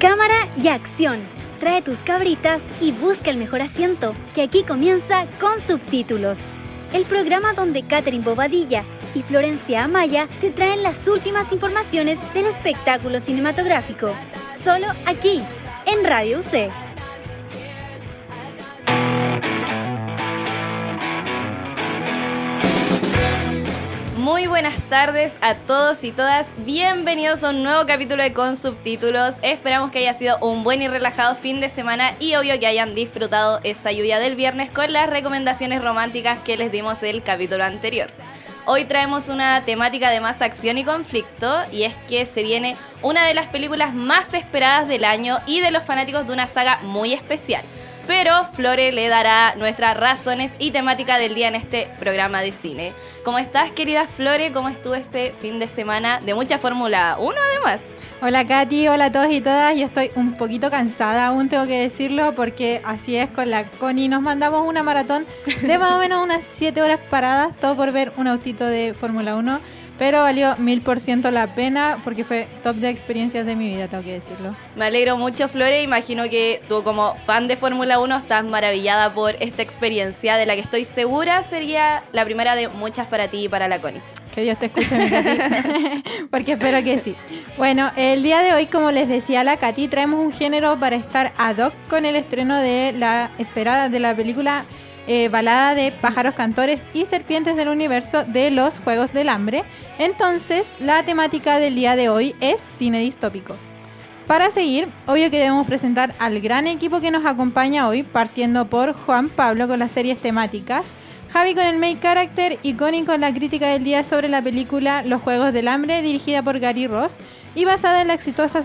Cámara y acción. Trae tus cabritas y busca el mejor asiento, que aquí comienza con subtítulos. El programa donde Catherine Bobadilla y Florencia Amaya te traen las últimas informaciones del espectáculo cinematográfico. Solo aquí, en Radio UC. Muy buenas tardes a todos y todas. Bienvenidos a un nuevo capítulo de Con Subtítulos. Esperamos que haya sido un buen y relajado fin de semana y obvio que hayan disfrutado esa lluvia del viernes con las recomendaciones románticas que les dimos el capítulo anterior. Hoy traemos una temática de más acción y conflicto y es que se viene una de las películas más esperadas del año y de los fanáticos de una saga muy especial pero Flore le dará nuestras razones y temática del día en este programa de cine. ¿Cómo estás, querida Flore? ¿Cómo estuvo este fin de semana de mucha Fórmula 1 además? Hola Katy, hola a todos y todas. Yo estoy un poquito cansada aún, tengo que decirlo, porque así es, con la Connie nos mandamos una maratón de más o menos unas 7 horas paradas, todo por ver un autito de Fórmula 1. Pero valió mil por ciento la pena porque fue top de experiencias de mi vida, tengo que decirlo. Me alegro mucho, Flore. Imagino que tú como fan de Fórmula 1 estás maravillada por esta experiencia de la que estoy segura sería la primera de muchas para ti y para la Connie. Que Dios te escuche, mi Katy, porque espero que sí. Bueno, el día de hoy, como les decía la Katy, traemos un género para estar ad hoc con el estreno de la esperada de la película eh, balada de pájaros cantores y serpientes del universo de los Juegos del Hambre. Entonces, la temática del día de hoy es cine distópico. Para seguir, obvio que debemos presentar al gran equipo que nos acompaña hoy, partiendo por Juan Pablo con las series temáticas, Javi con el main character y Connie con la crítica del día sobre la película Los Juegos del Hambre, dirigida por Gary Ross y basada en la exitosa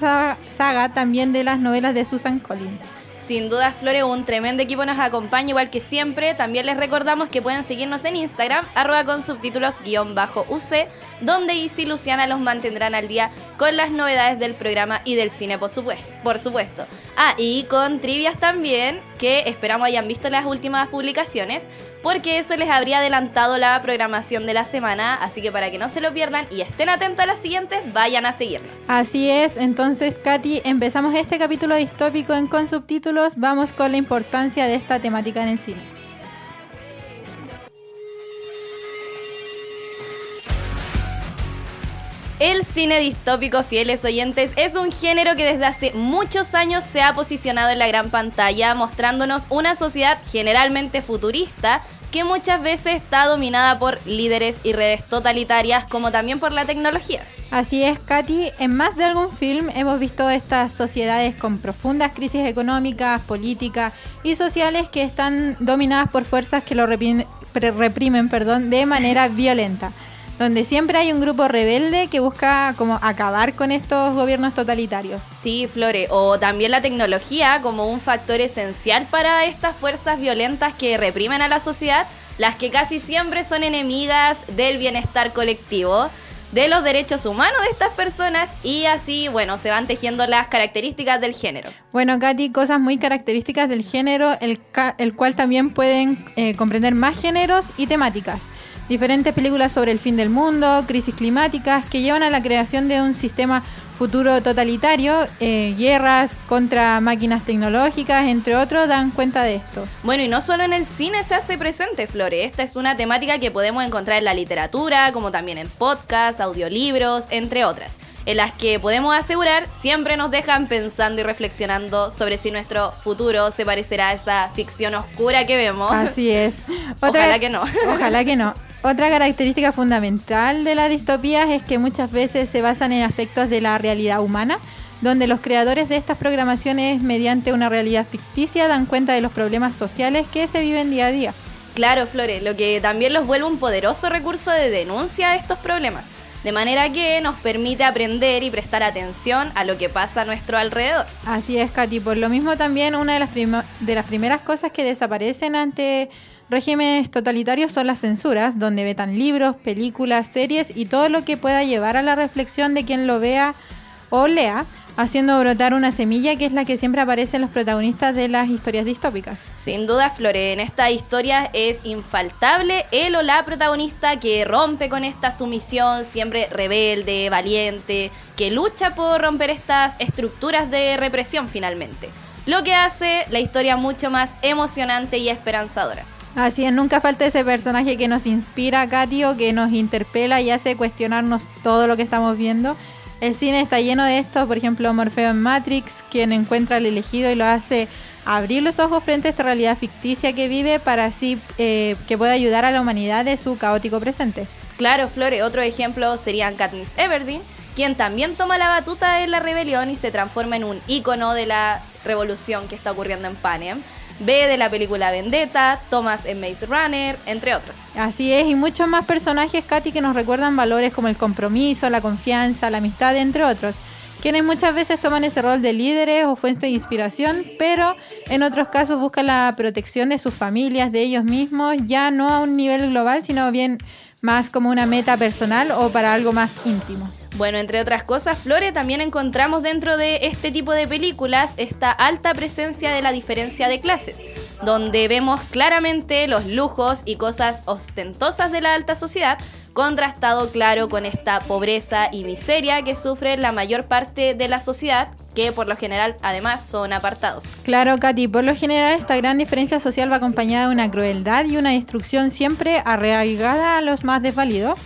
saga también de las novelas de Susan Collins. Sin duda, Flore, un tremendo equipo nos acompaña, igual que siempre. También les recordamos que pueden seguirnos en Instagram, arroba con subtítulos guion bajo UC, donde Isi y Luciana los mantendrán al día con las novedades del programa y del cine, por supuesto. Por supuesto. Ah, y con trivias también, que esperamos hayan visto las últimas publicaciones porque eso les habría adelantado la programación de la semana, así que para que no se lo pierdan y estén atentos a las siguientes, vayan a seguirnos. Así es, entonces Katy, empezamos este capítulo distópico en con subtítulos, vamos con la importancia de esta temática en el cine. El cine distópico, fieles oyentes, es un género que desde hace muchos años se ha posicionado en la gran pantalla, mostrándonos una sociedad generalmente futurista que muchas veces está dominada por líderes y redes totalitarias, como también por la tecnología. Así es, Katy. En más de algún film hemos visto estas sociedades con profundas crisis económicas, políticas y sociales que están dominadas por fuerzas que lo reprimen, reprimen perdón, de manera violenta donde siempre hay un grupo rebelde que busca como acabar con estos gobiernos totalitarios. Sí, Flore, o también la tecnología como un factor esencial para estas fuerzas violentas que reprimen a la sociedad, las que casi siempre son enemigas del bienestar colectivo de los derechos humanos de estas personas y así, bueno, se van tejiendo las características del género. Bueno, Katy, cosas muy características del género, el, el cual también pueden eh, comprender más géneros y temáticas diferentes películas sobre el fin del mundo, crisis climáticas, que llevan a la creación de un sistema futuro totalitario, eh, guerras contra máquinas tecnológicas, entre otros, dan cuenta de esto. Bueno, y no solo en el cine se hace presente, Flore. Esta es una temática que podemos encontrar en la literatura, como también en podcasts, audiolibros, entre otras en las que podemos asegurar siempre nos dejan pensando y reflexionando sobre si nuestro futuro se parecerá a esa ficción oscura que vemos. Así es. ojalá que no. Ojalá que no. Otra característica fundamental de las distopías es que muchas veces se basan en aspectos de la realidad humana, donde los creadores de estas programaciones, mediante una realidad ficticia, dan cuenta de los problemas sociales que se viven día a día. Claro, Flores, lo que también los vuelve un poderoso recurso de denuncia a estos problemas de manera que nos permite aprender y prestar atención a lo que pasa a nuestro alrededor. Así es, Katy. Por lo mismo también una de las, de las primeras cosas que desaparecen ante regímenes totalitarios son las censuras, donde vetan libros, películas, series y todo lo que pueda llevar a la reflexión de quien lo vea o lea, haciendo brotar una semilla que es la que siempre aparece en los protagonistas de las historias distópicas. Sin duda, Flore, en esta historia es infaltable él o la protagonista que rompe con esta sumisión, siempre rebelde, valiente, que lucha por romper estas estructuras de represión finalmente. Lo que hace la historia mucho más emocionante y esperanzadora. Así es, nunca falta ese personaje que nos inspira, Katy, o que nos interpela y hace cuestionarnos todo lo que estamos viendo. El cine está lleno de esto, por ejemplo, Morfeo en Matrix, quien encuentra al elegido y lo hace abrir los ojos frente a esta realidad ficticia que vive para así eh, que pueda ayudar a la humanidad de su caótico presente. Claro, Flore, otro ejemplo sería Katniss Everdeen, quien también toma la batuta de la rebelión y se transforma en un ícono de la revolución que está ocurriendo en Panem. B de la película Vendetta, Thomas en Maze Runner, entre otros. Así es, y muchos más personajes, Katy, que nos recuerdan valores como el compromiso, la confianza, la amistad, entre otros, quienes muchas veces toman ese rol de líderes o fuente de inspiración, pero en otros casos buscan la protección de sus familias, de ellos mismos, ya no a un nivel global, sino bien más como una meta personal o para algo más íntimo. Bueno, entre otras cosas, Flore, también encontramos dentro de este tipo de películas esta alta presencia de la diferencia de clases, donde vemos claramente los lujos y cosas ostentosas de la alta sociedad, contrastado claro con esta pobreza y miseria que sufre la mayor parte de la sociedad, que por lo general además son apartados. Claro, Katy, por lo general esta gran diferencia social va acompañada de una crueldad y una destrucción siempre arraigada a los más desvalidos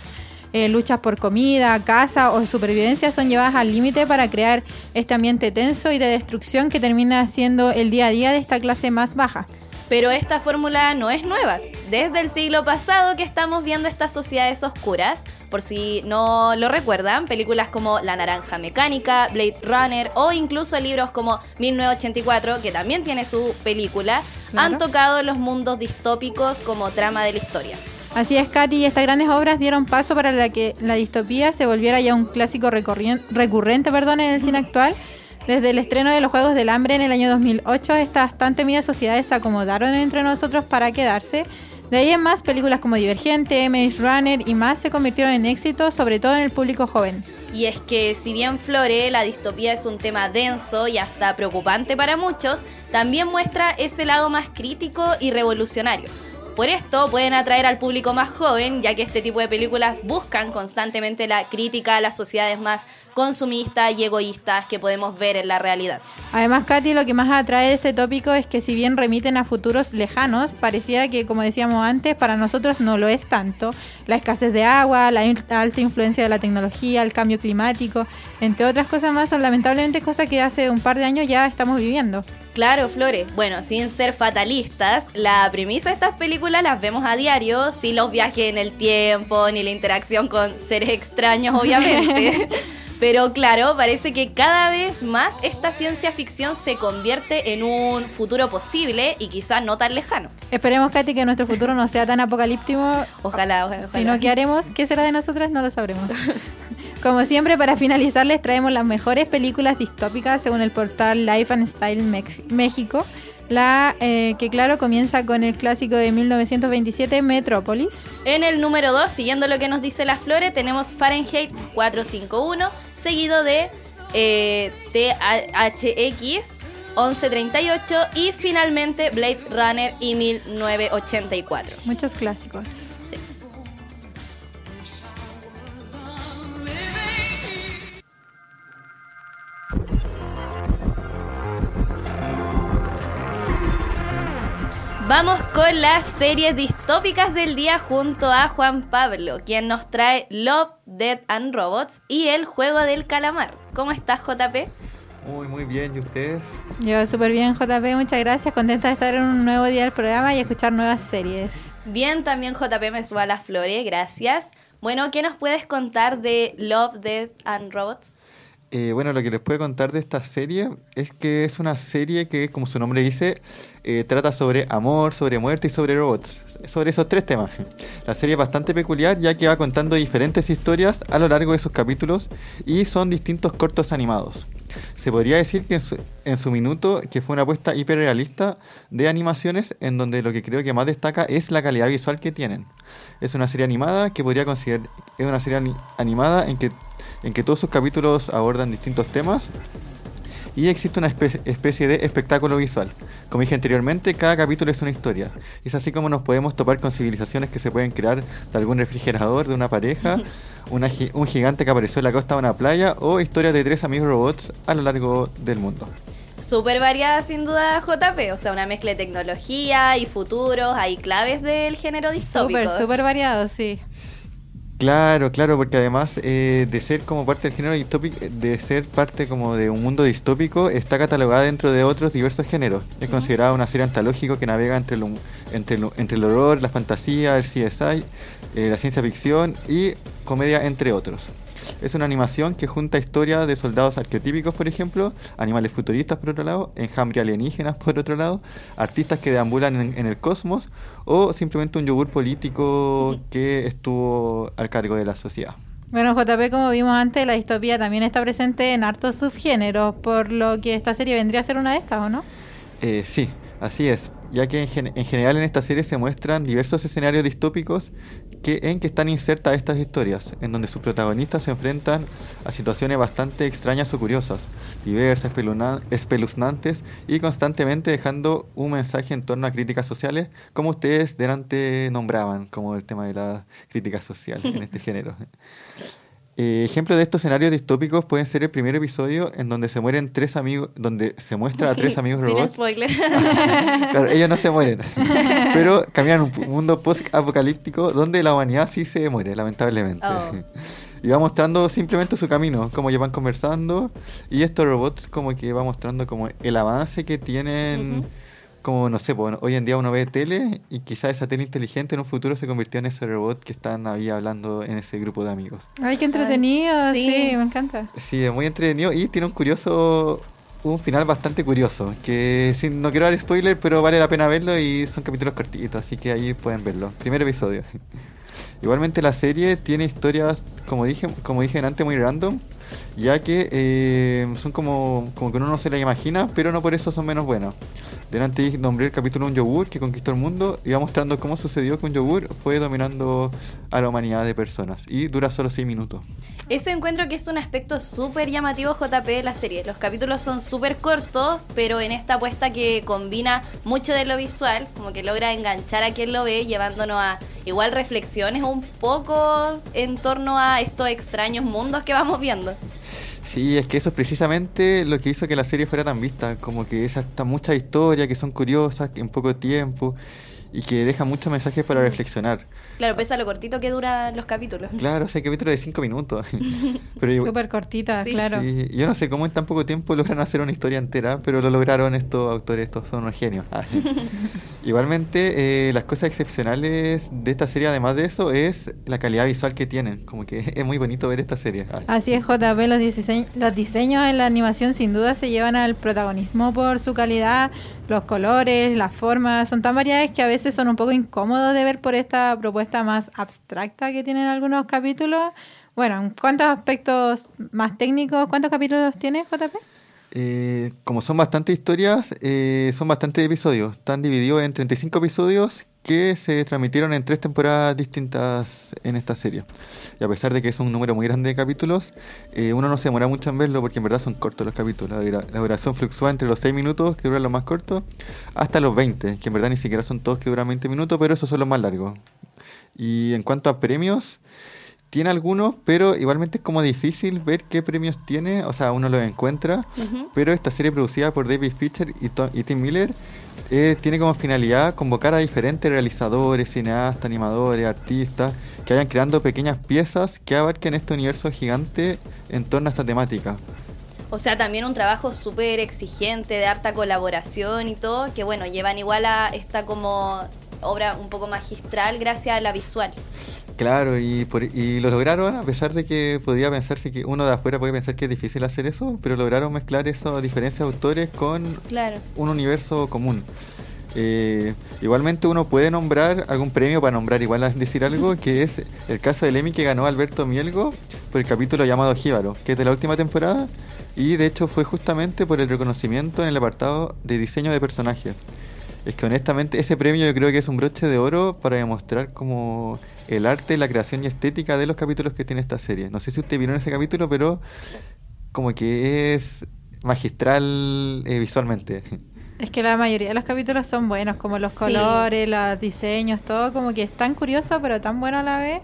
eh, luchas por comida, casa o supervivencia son llevadas al límite para crear este ambiente tenso y de destrucción que termina siendo el día a día de esta clase más baja. Pero esta fórmula no es nueva. Desde el siglo pasado que estamos viendo estas sociedades oscuras, por si no lo recuerdan, películas como La Naranja Mecánica, Blade Runner o incluso libros como 1984, que también tiene su película, han tocado los mundos distópicos como trama de la historia. Así es, Katy, y estas grandes obras dieron paso para la que la distopía se volviera ya un clásico recurrente perdón, en el cine actual. Desde el estreno de los Juegos del Hambre en el año 2008, estas tan temidas sociedades se acomodaron entre nosotros para quedarse. De ahí en más, películas como Divergente, Maze Runner y más se convirtieron en éxito, sobre todo en el público joven. Y es que si bien Flore, la distopía es un tema denso y hasta preocupante para muchos, también muestra ese lado más crítico y revolucionario por esto pueden atraer al público más joven, ya que este tipo de películas buscan constantemente la crítica a las sociedades más consumistas y egoístas que podemos ver en la realidad. Además, Katy, lo que más atrae de este tópico es que si bien remiten a futuros lejanos, pareciera que, como decíamos antes, para nosotros no lo es tanto. La escasez de agua, la alta influencia de la tecnología, el cambio climático, entre otras cosas más, son lamentablemente cosas que hace un par de años ya estamos viviendo. Claro, Flores. Bueno, sin ser fatalistas, la premisa de estas películas las vemos a diario, sin los viajes en el tiempo, ni la interacción con seres extraños, obviamente. Pero claro, parece que cada vez más esta ciencia ficción se convierte en un futuro posible y quizás no tan lejano. Esperemos, Katy, que nuestro futuro no sea tan apocalíptico. Ojalá, ojalá. Si no, ¿qué haremos? ¿Qué será de nosotras? No lo sabremos. Como siempre, para finalizar, les traemos las mejores películas distópicas según el portal Life and Style México. La eh, que claro comienza con el clásico de 1927 Metrópolis. En el número 2, siguiendo lo que nos dice la Flore, tenemos Fahrenheit 451, seguido de eh, THX 1138 y finalmente Blade Runner y 1984. Muchos clásicos. Vamos con las series distópicas del día junto a Juan Pablo, quien nos trae Love, Dead and Robots y el juego del calamar. ¿Cómo estás, JP? Muy, muy bien. ¿Y ustedes? Yo súper bien, JP. Muchas gracias. Contenta de estar en un nuevo día del programa y escuchar nuevas series. Bien, también JP me suba a las flores. Gracias. Bueno, ¿qué nos puedes contar de Love, Dead and Robots? Eh, bueno, lo que les puedo contar de esta serie es que es una serie que, como su nombre dice, eh, trata sobre amor, sobre muerte y sobre robots. Sobre esos tres temas. La serie es bastante peculiar ya que va contando diferentes historias a lo largo de sus capítulos y son distintos cortos animados. Se podría decir que en su, minuto que fue una apuesta hiperrealista de animaciones en donde lo que creo que más destaca es la calidad visual que tienen. Es una serie animada que podría considerar es una serie animada en que en que todos sus capítulos abordan distintos temas y existe una espe- especie de espectáculo visual. Como dije anteriormente, cada capítulo es una historia. Es así como nos podemos topar con civilizaciones que se pueden crear de algún refrigerador, de una pareja, una gi- un gigante que apareció en la costa de una playa o historias de tres amigos robots a lo largo del mundo. Súper variada sin duda JP, o sea, una mezcla de tecnología y futuros, hay claves del género distópico. Súper, súper variado, sí. Claro, claro, porque además eh, de ser como parte del género distópico, de ser parte como de un mundo distópico, está catalogada dentro de otros diversos géneros. Es considerada una serie antológica que navega entre el, entre el, entre el horror, la fantasía, el CSI, eh, la ciencia ficción y comedia, entre otros. Es una animación que junta historias de soldados arquetípicos, por ejemplo, animales futuristas, por otro lado, enjambre alienígenas, por otro lado, artistas que deambulan en, en el cosmos, o simplemente un yogur político que estuvo al cargo de la sociedad. Bueno, JP, como vimos antes, la distopía también está presente en hartos subgéneros, por lo que esta serie vendría a ser una de estas, ¿o no? Eh, sí, así es, ya que en, gen- en general en esta serie se muestran diversos escenarios distópicos que, en que están insertas estas historias, en donde sus protagonistas se enfrentan a situaciones bastante extrañas o curiosas, diversas, espeluznantes y constantemente dejando un mensaje en torno a críticas sociales, como ustedes delante nombraban, como el tema de la crítica social en este género. Eh, ejemplos de estos escenarios distópicos pueden ser el primer episodio en donde se mueren tres amigos, donde se muestra a tres amigos Sin robots. spoiler. Claro, ellos no se mueren, pero caminan un mundo post-apocalíptico donde la humanidad sí se muere, lamentablemente. Oh. Y va mostrando simplemente su camino, como ellos van conversando, y estos robots como que va mostrando como el avance que tienen. Como no sé, pues, hoy en día uno ve tele y quizás esa tele inteligente en un futuro se convirtió en ese robot que están ahí hablando en ese grupo de amigos. Ay, qué entretenido, sí. sí. me encanta. Sí, es muy entretenido y tiene un curioso, un final bastante curioso, que sin, no quiero dar spoiler, pero vale la pena verlo y son capítulos cortitos, así que ahí pueden verlo. Primer episodio. Igualmente la serie tiene historias, como dije, como dije antes, muy random, ya que eh, son como, como que uno no se las imagina, pero no por eso son menos buenos. Delante nombré el capítulo Un yogur que conquistó el mundo y va mostrando cómo sucedió que un yogur fue dominando a la humanidad de personas y dura solo 6 minutos. Ese encuentro que es un aspecto súper llamativo JP de la serie. Los capítulos son súper cortos, pero en esta apuesta que combina mucho de lo visual, como que logra enganchar a quien lo ve, llevándonos a igual reflexiones un poco en torno a estos extraños mundos que vamos viendo. Sí, es que eso es precisamente lo que hizo que la serie fuera tan vista, como que es hasta muchas historias que son curiosas en poco tiempo y que dejan muchos mensajes para reflexionar. Claro, pese a lo cortito que duran los capítulos. Claro, o sea, capítulo de 5 minutos. pero igual- Súper cortita, Sí. claro. sí, yo no sé cómo en tan poco tiempo logran hacer una historia entera, pero lo lograron estos autores, estos son unos genios. Ah. Igualmente, eh, las cosas excepcionales de esta serie, además de eso, es la calidad visual que tienen. Como que es muy bonito ver esta serie. Ah. Así es, JP, los, disese- los diseños en la animación sin duda se llevan al protagonismo por su calidad, los colores, las formas, son tan variadas que a veces son un poco incómodos de ver por esta propuesta más abstracta que tienen algunos capítulos. Bueno, ¿cuántos aspectos más técnicos, cuántos capítulos tiene JP? Eh, como son bastantes historias, eh, son bastantes episodios. Están divididos en 35 episodios que se transmitieron en tres temporadas distintas en esta serie. Y a pesar de que es un número muy grande de capítulos, eh, uno no se demora mucho en verlo porque en verdad son cortos los capítulos. La, dura- la duración fluctúa entre los 6 minutos, que duran los más cortos, hasta los 20, que en verdad ni siquiera son todos que duran 20 minutos, pero esos son los más largos. Y en cuanto a premios, tiene algunos, pero igualmente es como difícil ver qué premios tiene, o sea, uno los encuentra, pero esta serie producida por David y, To- y Tim Miller eh, tiene como finalidad convocar a diferentes realizadores, cineastas, animadores, artistas, que vayan creando pequeñas piezas que abarquen este universo gigante en torno a esta temática. O sea, también un trabajo súper exigente, de harta colaboración y todo, que bueno, llevan igual a esta como obra un poco magistral gracias a la visual. Claro, y, por- y lo lograron a pesar de que podía pensarse que uno de afuera puede pensar que es difícil hacer eso, pero lograron mezclar esas diferencias de autores con Claro. un universo común. Eh, igualmente uno puede nombrar algún premio para nombrar igual a decir algo, que es el caso del Emmy que ganó Alberto Mielgo por el capítulo llamado Jíbaro, que es de la última temporada y de hecho fue justamente por el reconocimiento en el apartado de diseño de personajes. Es que honestamente ese premio yo creo que es un broche de oro para demostrar como el arte, la creación y estética de los capítulos que tiene esta serie. No sé si usted vieron ese capítulo, pero como que es magistral eh, visualmente. Es que la mayoría de los capítulos son buenos, como los Sí. colores, los diseños, todo como que es tan curioso, pero tan bueno a la vez.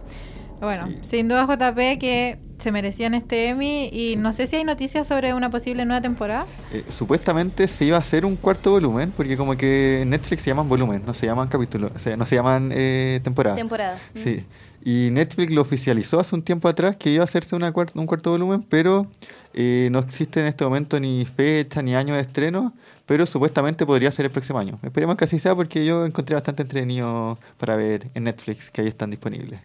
Bueno, Sí. sin duda JP que se merecían este Emmy y no sé si hay noticias sobre una posible nueva temporada. Eh, supuestamente se iba a hacer un cuarto volumen, porque como que en Netflix se llaman volumen, no se llaman capítulos, o sea, no se llaman eh, temporada. Temporada. Sí. Y Netflix lo oficializó hace un tiempo atrás que iba a hacerse una cuart- un cuarto volumen, pero eh, no existe en este momento ni fecha ni año de estreno, pero supuestamente podría ser el próximo año. Esperemos que así sea porque yo encontré bastante entretenido para ver en Netflix que ahí están disponibles.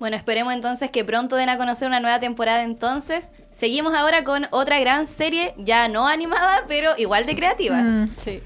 Bueno, esperemos entonces que pronto den a conocer una nueva temporada entonces. Seguimos ahora con otra gran serie, ya no animada, pero igual de creativa. Mm, sí.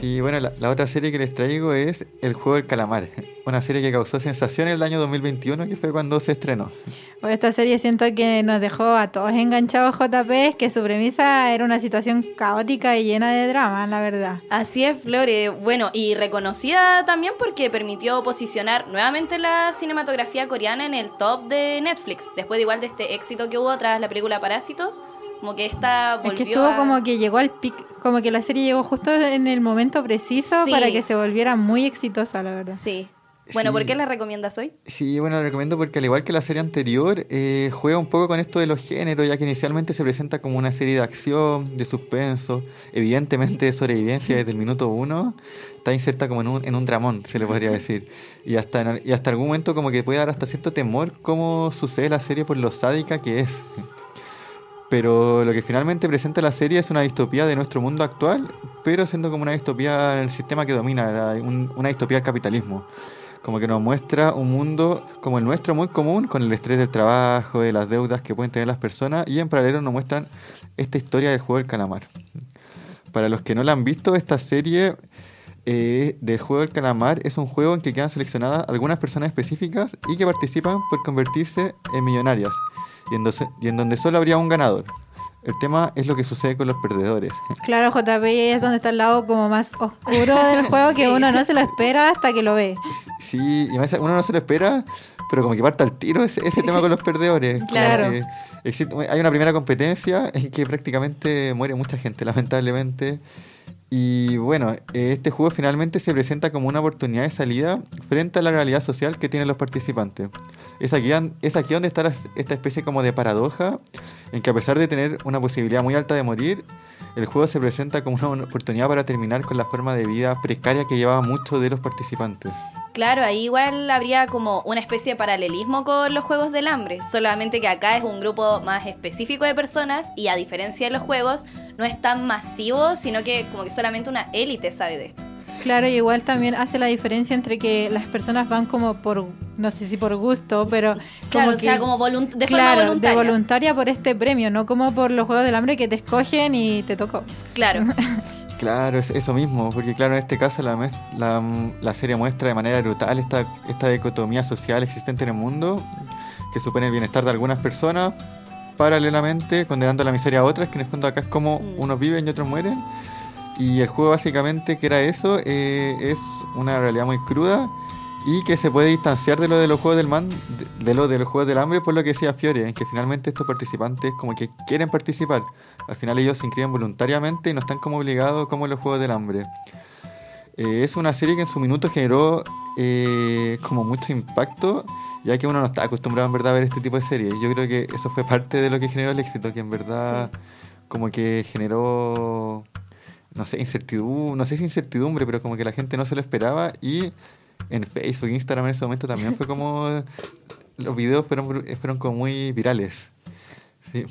Sí, bueno, la, la otra serie que les traigo es El Juego del Calamar, una serie que causó sensación en el año 2021, que fue cuando se estrenó. Pues esta serie siento que nos dejó a todos enganchados JP, que su premisa era una situación caótica y llena de drama, la verdad. Así es, Flore. Bueno, y reconocida también porque permitió posicionar nuevamente la cinematografía coreana en el top de Netflix, después de igual de este éxito que hubo tras la película Parásitos, como que esta volvió Es que estuvo a- como que llegó al pic, como que la serie llegó justo en el momento preciso Sí. para que se volviera muy exitosa, la verdad. Sí. Bueno, Sí. ¿por qué la recomiendas hoy? Sí, bueno, la recomiendo porque al igual que la serie anterior, eh, juega un poco con esto de los géneros, ya que inicialmente se presenta como una serie de acción, de suspenso, evidentemente de sobrevivencia desde el minuto uno, está inserta como en un, en un dramón, se le podría decir. Y hasta, en- y hasta algún momento como que puede dar hasta cierto temor cómo sucede la serie por lo sádica que es. Pero lo que finalmente presenta la serie es una distopía de nuestro mundo actual, pero siendo como una distopía en el sistema que domina, una distopía del capitalismo. Como que nos muestra un mundo como el nuestro muy común, con el estrés del trabajo, de las deudas que pueden tener las personas, y en paralelo nos muestran esta historia del juego del calamar. Para los que no la han visto, esta serie eh, del juego del calamar es un juego en que quedan seleccionadas algunas personas específicas y que participan por convertirse en millonarias, y en, dos- y en donde solo habría un ganador. El tema es lo que sucede con los perdedores. Claro, JP es donde está el lado como más oscuro del juego que uno no se lo espera hasta que lo ve. Sí, y más, uno no se lo espera, pero como que parta al tiro ese, ese tema con los perdedores. Claro. que existe- hay una primera competencia en que prácticamente muere mucha gente, lamentablemente. Y bueno, eh, este juego finalmente se presenta como una oportunidad de salida frente a la realidad social que tienen los participantes. Es aquí, es aquí donde está la- esta especie como de paradoja, en que a pesar de tener una posibilidad muy alta de morir, el juego se presenta como una oportunidad para terminar con la forma de vida precaria que llevaban muchos de los participantes. Claro, ahí igual habría como una especie de paralelismo con los Juegos del Hambre, solamente que acá es un grupo más específico de personas y a diferencia de los juegos no es tan masivo, sino que como que solamente una élite sabe de esto. Claro, y igual también hace la diferencia entre que las personas van como por, no sé si por gusto, pero Claro, o que- sea, como de claro, forma voluntaria. de voluntaria por este premio, no como por los Juegos del Hambre que te escogen y te tocó. Claro, Claro, es eso mismo, porque claro, en este caso la, la, la serie muestra de manera brutal esta, esta dicotomía social existente en el mundo, que supone el bienestar de algunas personas, paralelamente condenando la miseria a otras, que en el fondo acá es como Mm. unos viven y otros mueren. Y el juego básicamente, que era eso, eh, es una realidad muy cruda y que se puede distanciar de lo de los juegos del man, de, de lo de los juegos del hambre, por lo que decía Fiore, en que finalmente estos participantes como que quieren participar. Al final ellos se inscriben voluntariamente y no están como obligados como en los juegos del hambre. Eh, es una serie que en su minuto generó eh, como mucho impacto, ya que uno no está acostumbrado en verdad a ver este tipo de series. Yo creo que eso fue parte de lo que generó el éxito, que en verdad como que generó, no sé, incertidumbre, no sé si incertidumbre, pero como que la gente no se lo esperaba y en Facebook, Instagram en ese momento también fue como los videos fueron, fueron como muy virales. Sí.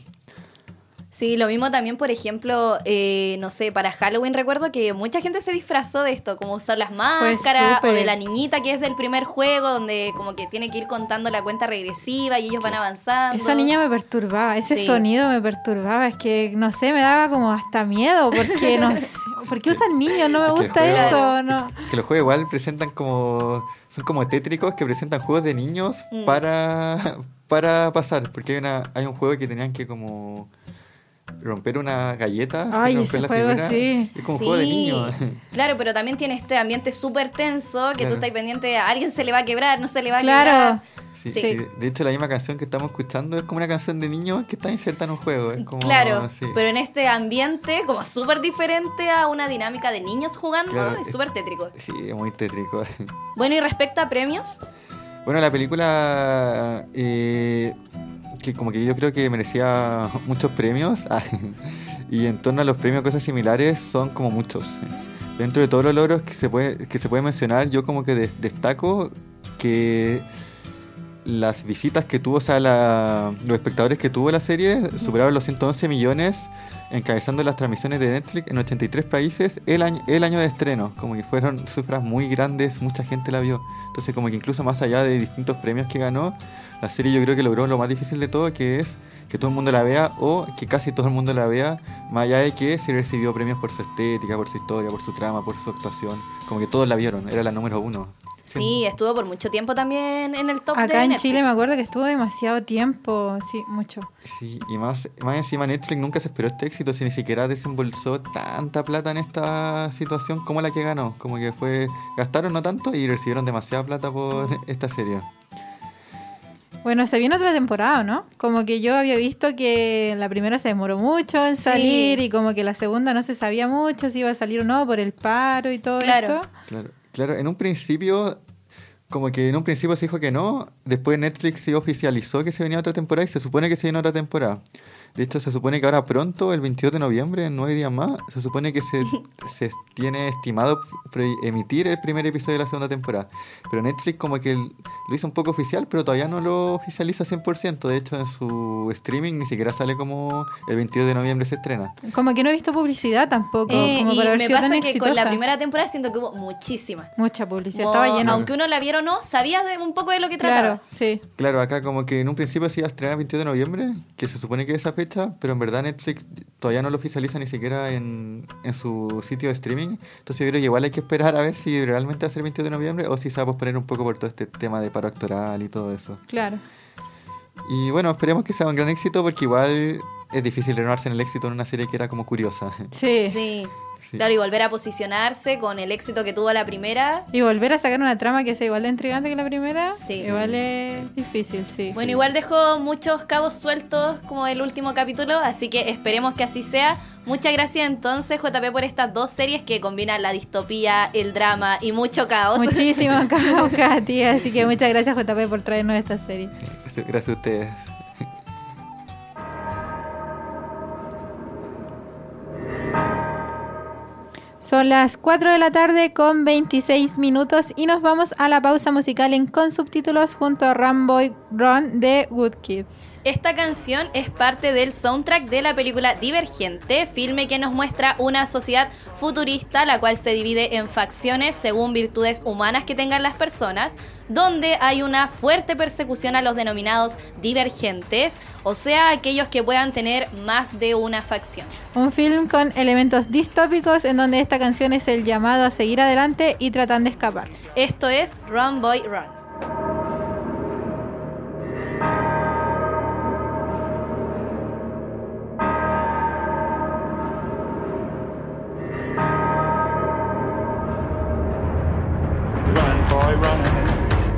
Sí, lo mismo también, por ejemplo, eh, no sé, para Halloween recuerdo que mucha gente se disfrazó de esto, como usar las máscaras o de la niñita que es del primer juego, donde como que tiene que ir contando la cuenta regresiva y ellos van avanzando. Esa niña me perturbaba, ese Sí. sonido me perturbaba, es que no sé, me daba como hasta miedo, porque no sé, ¿por qué usan niños? No me Es que el gusta juego- eso, no. Que los juegos igual presentan como. Son como tétricos que presentan juegos de niños Mm. para, para pasar. Porque hay, una, hay un juego que tenían que como romper una galleta. Ay, romper ese la juego, figura. sí. Es como un juego de niños. Claro, pero también tiene este ambiente súper tenso que Claro. tú estás pendiente a alguien se le va a quebrar, no se le va a Claro. quebrar. Sí, Sí. sí. De hecho, la misma canción que estamos escuchando es como una canción de niño que está inserta en un juego. Es como, Claro, sí. pero en este ambiente como súper diferente a una dinámica de niños jugando, Claro, es es- súper tétrico. Sí, es muy tétrico. Bueno, y respecto a premios, Bueno, la película, eh, que como que yo creo que merecía muchos premios, y en torno a los premios, cosas similares, son como muchos. Dentro de todos los logros que se puede, que se puede mencionar, yo como que de- destaco que las visitas que tuvo, o sea, la- los espectadores que tuvo la serie superaron los 111 millones, encabezando las transmisiones de Netflix en 83 países el año, el año de estreno. Como que fueron cifras muy grandes, mucha gente la vio. Entonces, como que incluso más allá de distintos premios que ganó, la serie yo creo que logró lo más difícil de todo, que es que todo el mundo la vea o que casi todo el mundo la vea, más allá de que se recibió premios por su estética, por su historia, por su trama, por su actuación. Como que todos la vieron, era la número uno. sí, estuvo por mucho tiempo también en el top de Acá en Netflix. Chile me acuerdo que estuvo demasiado tiempo, sí, mucho. Sí, y más, más encima Netflix nunca se esperó este éxito, si ni siquiera desembolsó tanta plata en esta situación como la que ganó. Como que fue, gastaron no tanto y recibieron demasiada plata por esta serie. Bueno, se viene otra temporada, ¿no? Como que yo había visto que la primera se demoró mucho en Sí. salir y como que la segunda no se sabía mucho si iba a salir o no por el paro y todo Claro. esto. Claro, claro, en un principio, como que en un principio se dijo que no, después Netflix sí oficializó que se venía otra temporada y se supone que se viene otra temporada. De hecho, se supone que ahora pronto, el 22 de noviembre, en nueve días más, se supone que se, se tiene estimado pre- emitir el primer episodio de la segunda temporada. Pero Netflix como que lo hizo un poco oficial, pero todavía no lo oficializa 100%. De hecho, en su streaming ni siquiera sale como el 22 de noviembre se estrena. Como que no he visto publicidad tampoco, Eh, como y para me pasa tan que exitosa. con la primera temporada siento que hubo muchísima. Mucha publicidad, Como, estaba lleno. Aunque uno la viera o no, sabías de un poco de lo que trataba. Claro, sí. Claro, acá como que en un principio se iba a estrenar el 22 de noviembre, que se supone que es esa fecha, pero en verdad Netflix todavía no lo oficializa ni siquiera en, en su sitio de streaming. Entonces yo creo que igual hay que esperar a ver si realmente va a ser el 22 de noviembre o si se va a posponer un poco por todo este tema de paro actoral y todo eso. Claro. Y bueno, esperemos que sea un gran éxito porque igual es difícil renovarse en el éxito en una serie que era como curiosa. Sí. Sí. Sí. Claro, y volver a posicionarse con el éxito que tuvo la primera. Y volver a sacar una trama que sea igual de intrigante que la primera, Sí. igual es difícil, sí. Bueno, igual dejó muchos cabos sueltos como el último capítulo, así que esperemos que así sea. Muchas gracias entonces, JP, por estas dos series que combinan la distopía, el drama y mucho caos. Muchísimo caos, Katy. Así que muchas gracias, JP, por traernos esta serie. Gracias a ustedes. Son las 4 de la tarde con 26 minutos y nos vamos a la pausa musical en con subtítulos junto a Ramboy Run de Woodkid. Esta canción es parte del soundtrack de la película Divergente, filme que nos muestra una sociedad futurista la cual se divide en facciones según virtudes humanas que tengan las personas, donde hay una fuerte persecución a los denominados divergentes, o sea, aquellos que puedan tener más de una facción. Un film con elementos distópicos en donde esta canción es el llamado a seguir adelante y tratan de escapar. Esto es Run Boy Run. Run,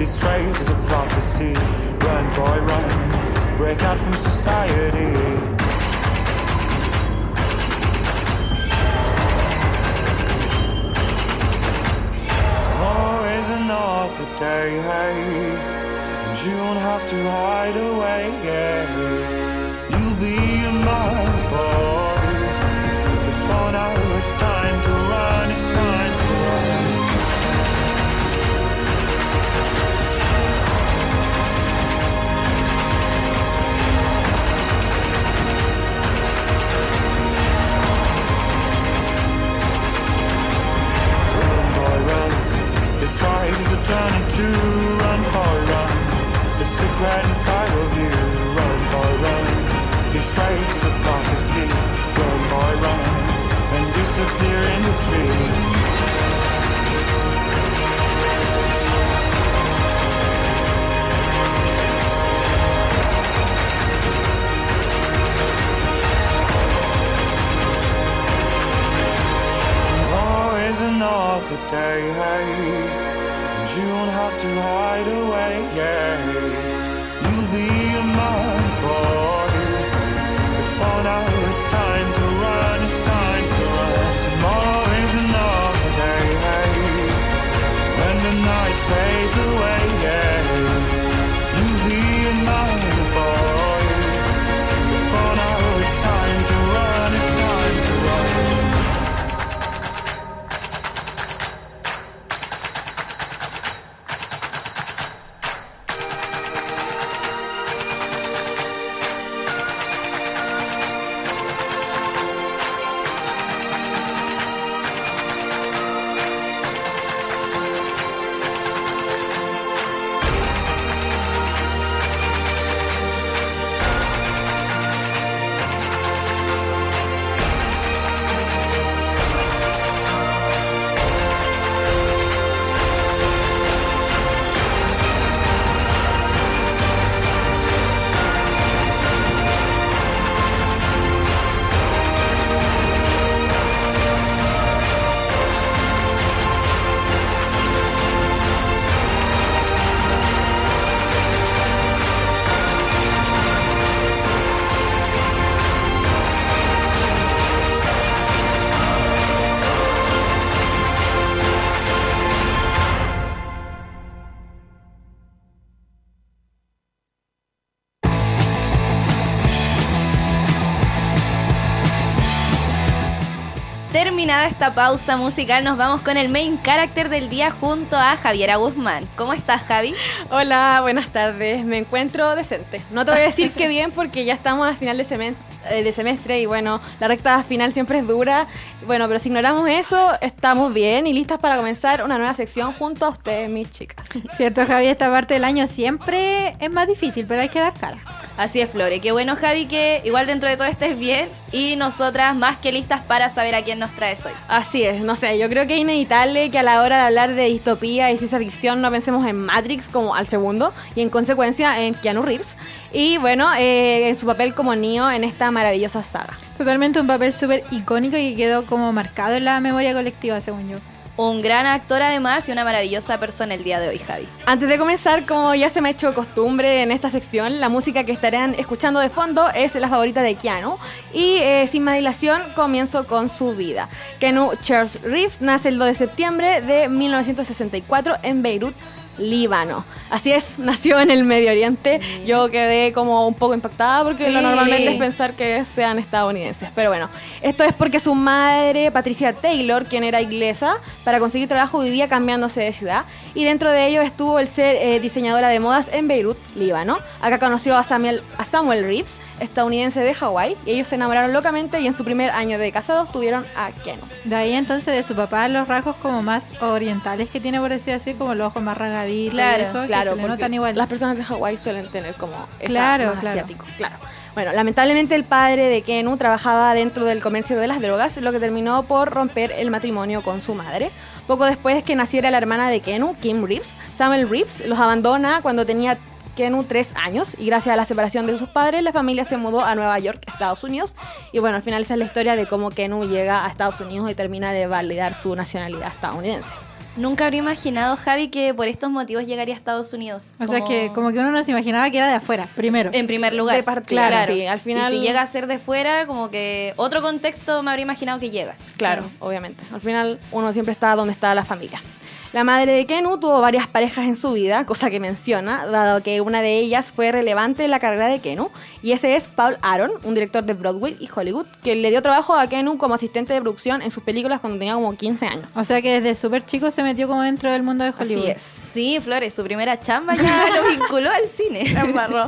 This race is a prophecy. Run, boy, run. Break out from society. Always another day, hey, and you don't have to hide away. You'll be a mother boy, but for now Esta pausa musical, nos vamos con el main character del día junto a Javiera Guzmán. ¿Cómo estás, Javi? Hola, buenas tardes. Me encuentro decente. No te voy a decir que bien porque ya estamos a final semestre. de semestre y bueno, la recta final siempre es dura. Bueno, pero si ignoramos eso, estamos bien y listas para comenzar una nueva sección junto a ustedes, mis chicas. Cierto, Javi, esta parte del año siempre es más difícil, pero hay que dar cara. Así es, Flore. Qué bueno, Javi, que igual dentro de todo estés bien y nosotras más que listas para saber a quién nos traes hoy. Así es, no sé, yo creo que es inevitable que a la hora de hablar de distopía y ciencia ficción no pensemos en Matrix como al segundo y en consecuencia en Keanu Reeves. Y bueno, eh, en su papel como Neo en esta maravillosa saga. Totalmente un papel súper icónico y que quedó como marcado en la memoria colectiva, según yo. Un gran actor además y una maravillosa persona el día de hoy, Javi. Antes de comenzar, como ya se me ha hecho costumbre en esta sección, la música que estarán escuchando de fondo es la favorita de Keanu. Y eh, sin más dilación, comienzo con su vida. Keanu Charles Reeves nace el 2 de septiembre de 1964 en Beirut, Líbano. Así es, nació en el Medio Oriente. Yo quedé como un poco impactada porque Sí. lo normalmente es pensar que sean estadounidenses. Pero bueno, esto es porque su madre, Patricia Taylor, quien era inglesa, para conseguir trabajo vivía cambiándose de ciudad. Y dentro de ello estuvo el ser eh, diseñadora de modas en Beirut, Líbano. Acá conoció a Samuel, a Samuel Reeves, estadounidense de Hawái. Y ellos se enamoraron locamente y en su primer año de casados tuvieron a Keno. De ahí entonces de su papá los rasgos como más orientales que tiene, por decir así, como los ojos más rasgaditos Claro, y eso, que Claro, se le porque notan igual. las personas de Hawái suelen tener como esa Claro, más claro. asiático, claro. Bueno, lamentablemente el padre de Kenu trabajaba dentro del comercio de las drogas, lo que terminó por romper el matrimonio con su madre. Poco después que naciera la hermana de Kenu, Kim Reeves, Samuel Reeves los abandona cuando tenía Kenu tres años y gracias a la separación de sus padres la familia se mudó a Nueva York, Estados Unidos. Y bueno, al final esa es la historia de cómo Kenu llega a Estados Unidos y termina de validar su nacionalidad estadounidense. Nunca habría imaginado, Javi, que por estos motivos llegaría a Estados Unidos. O sea que como que uno no se imaginaba que era de afuera, primero. En primer lugar. De partida, claro. sí, al final- Y si llega a ser de fuera, como que otro contexto me habría imaginado que llega. Claro, obviamente. Al final uno siempre está donde está la familia. La madre de Kenu tuvo varias parejas en su vida, cosa que menciona, dado que una de ellas fue relevante en la carrera de Kenu, y ese es Paul Aaron, un director de Broadway y Hollywood, que le dio trabajo a Kenu como asistente de producción en sus películas cuando tenía como 15 años. O sea que desde súper chico se metió como dentro del mundo de Hollywood. Así es. Sí, Flores, su primera chamba ya lo vinculó al cine.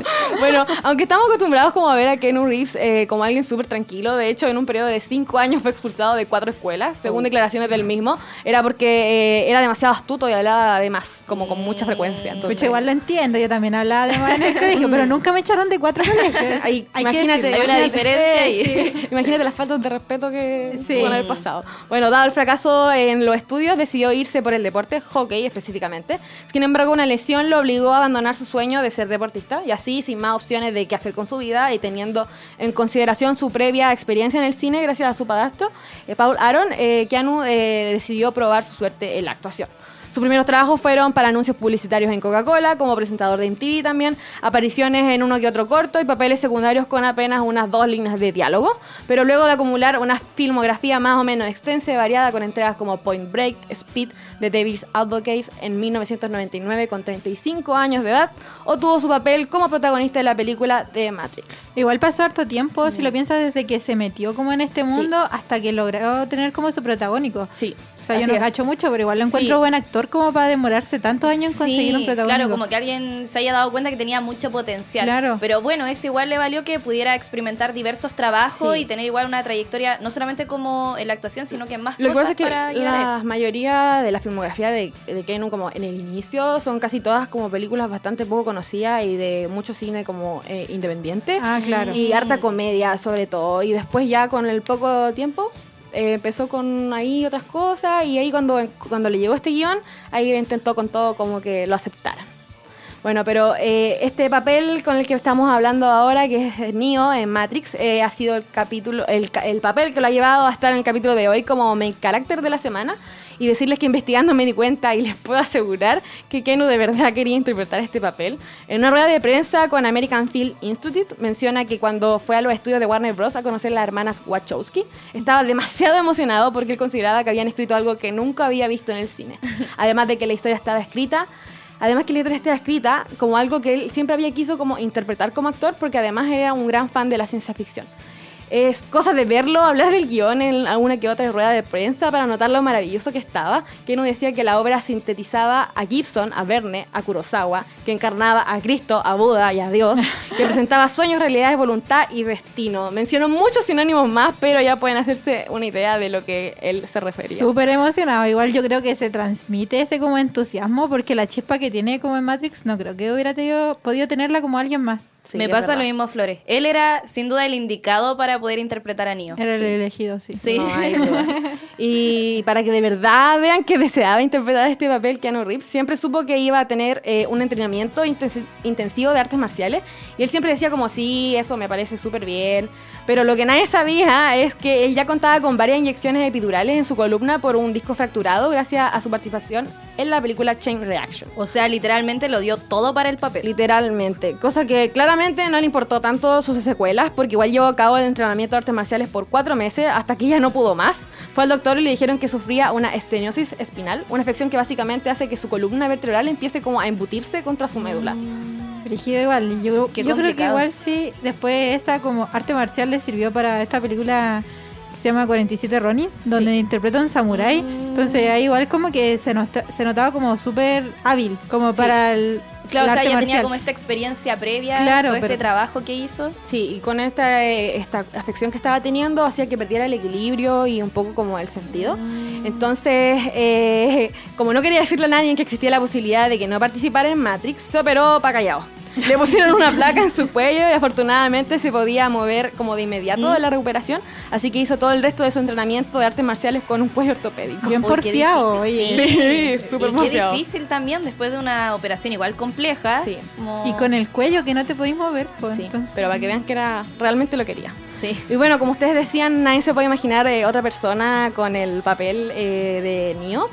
bueno, aunque estamos acostumbrados como a ver a Kenu Reeves eh, como alguien súper tranquilo, de hecho en un periodo de cinco años fue expulsado de cuatro escuelas, según declaraciones del mismo, era porque eh, era demasiado astuto y hablaba de más, como con mucha frecuencia. Entonces, Pucha, igual lo entiendo, yo también hablaba de más en el colegio, pero nunca me echaron de cuatro colegios. Hay que imagínate. Hay una diferencia sí. Imagínate las faltas de respeto que Sí. haber pasado. Bueno, dado el fracaso en los estudios, decidió irse por el deporte, hockey específicamente. Sin embargo, una lesión lo obligó a abandonar su sueño de ser deportista y así, sin más opciones de qué hacer con su vida y teniendo en consideración su previa experiencia en el cine gracias a su padrastro, eh, Paul Aaron, eh, Keanu eh, decidió probar su suerte en la actuación. Sus primeros trabajos fueron para anuncios publicitarios en Coca-Cola, como presentador de MTV también, apariciones en uno que otro corto y papeles secundarios con apenas unas dos líneas de diálogo. Pero luego de acumular una filmografía más o menos extensa y variada con entregas como Point Break, Speed, The Devil's Advocates en 1999 con 35 años de edad, obtuvo su papel como protagonista de la película The Matrix. Igual pasó harto tiempo, si lo piensas, desde que se metió como en este mundo hasta que logró tener como su protagónico. Sí, O sea, yo así no es. cacho mucho, pero igual lo encuentro Sí. buen actor como para demorarse tantos años en conseguir un Sí, protagónico. Claro, como que alguien se haya dado cuenta que tenía mucho potencial. Claro. Pero bueno, eso igual le valió que pudiera experimentar diversos trabajos Sí. y tener igual una trayectoria, no solamente como en la actuación, sino que en más Lo que cosas pasa es que para llegar a la eso. mayoría de la filmografía de, de Keanu como en el inicio son casi todas como películas bastante poco conocidas y de mucho cine como eh, independiente. Ah, claro. Y harta comedia sobre todo. Y después ya con el poco tiempo eh, empezó con ahí otras cosas y ahí cuando, cuando le llegó este guion, ahí intentó con todo como que lo aceptaran. Bueno, pero eh, este papel con el que estamos hablando ahora, que es Neo en Matrix, eh, ha sido el capítulo, el, el papel que lo ha llevado a estar en el capítulo de hoy como main character de la semana. Y decirles que investigando me di cuenta y les puedo asegurar que Kenu de verdad quería interpretar este papel. En una rueda de prensa con American Film Institute menciona que cuando fue a los estudios de Warner Bros. a conocer a las hermanas Wachowski, estaba demasiado emocionado porque él consideraba que habían escrito algo que nunca había visto en el cine. Además de que la historia estaba escrita Además que la historia está escrita como algo que él siempre había quiso como interpretar como actor porque además era un gran fan de la ciencia ficción. Es cosa de verlo, hablar del guion en alguna que otra rueda de prensa para notar lo maravilloso que estaba, que uno decía que la obra sintetizaba a Gibson, a Verne, a Kurosawa, que encarnaba a Cristo, a Buda y a Dios, que presentaba sueños, realidades, voluntad y destino. Mencionó muchos sinónimos más, pero ya pueden hacerse una idea de lo que él se refería. Súper emocionado. Igual yo creo que se transmite ese como entusiasmo porque la chispa que tiene como en Matrix no creo que hubiera tenido- podido tenerla como alguien más. Sí, Me pasa verdad. lo mismo, Flores. Él era sin duda el indicado para poder interpretar a Neo. Era el elegido, sí. Sí. No. Y para que de verdad vean que deseaba interpretar este papel, Keanu Reeves siempre supo que iba a tener eh, un entrenamiento intensi- intensivo de artes marciales. Y él siempre decía como, sí, eso me parece súper bien. Pero lo que nadie sabía es que él ya contaba con varias inyecciones epidurales en su columna por un disco fracturado gracias a su participación en la película Chain Reaction. O sea, literalmente lo dio todo para el papel. Literalmente. Cosa que claramente no le importó tanto sus secuelas, porque igual llevó a cabo el entrenamiento de artes marciales por cuatro meses hasta que ya no pudo más. Fue al doctor y le dijeron que sufría una esteniosis espinal, una afección que básicamente hace que su columna vertebral empiece como a embutirse contra su médula. Brígido igual. Yo, yo creo que igual sí, después esa como arte marcial le sirvió para esta película que se llama 47 Ronin, donde interpreta a un samurái. Entonces ahí igual como que se, nota- se notaba como súper hábil, como para el, Claro, el o sea, ya tenía como esta experiencia previa, Claro, todo este pero- trabajo que hizo. Sí, y con esta, eh, esta afección que estaba teniendo hacía que perdiera el equilibrio y un poco como el sentido. Entonces, eh, como no quería decirle a nadie que existía la posibilidad de que no participara en Matrix, se operó para callado. Le pusieron una placa en su cuello y afortunadamente se podía mover como de inmediato de la recuperación, así que hizo todo el resto de su entrenamiento de artes marciales con un cuello ortopédico. Bien porfiado, oye. Sí, Sí, súper Y qué difícil también después de una operación igual compleja. Sí. como- Y con el cuello que no te podéis mover, pues Sí, entonces- pero para que vean que era realmente lo quería. Sí. Y bueno, como ustedes decían, nadie se puede imaginar eh, otra persona con el papel eh, de Neo.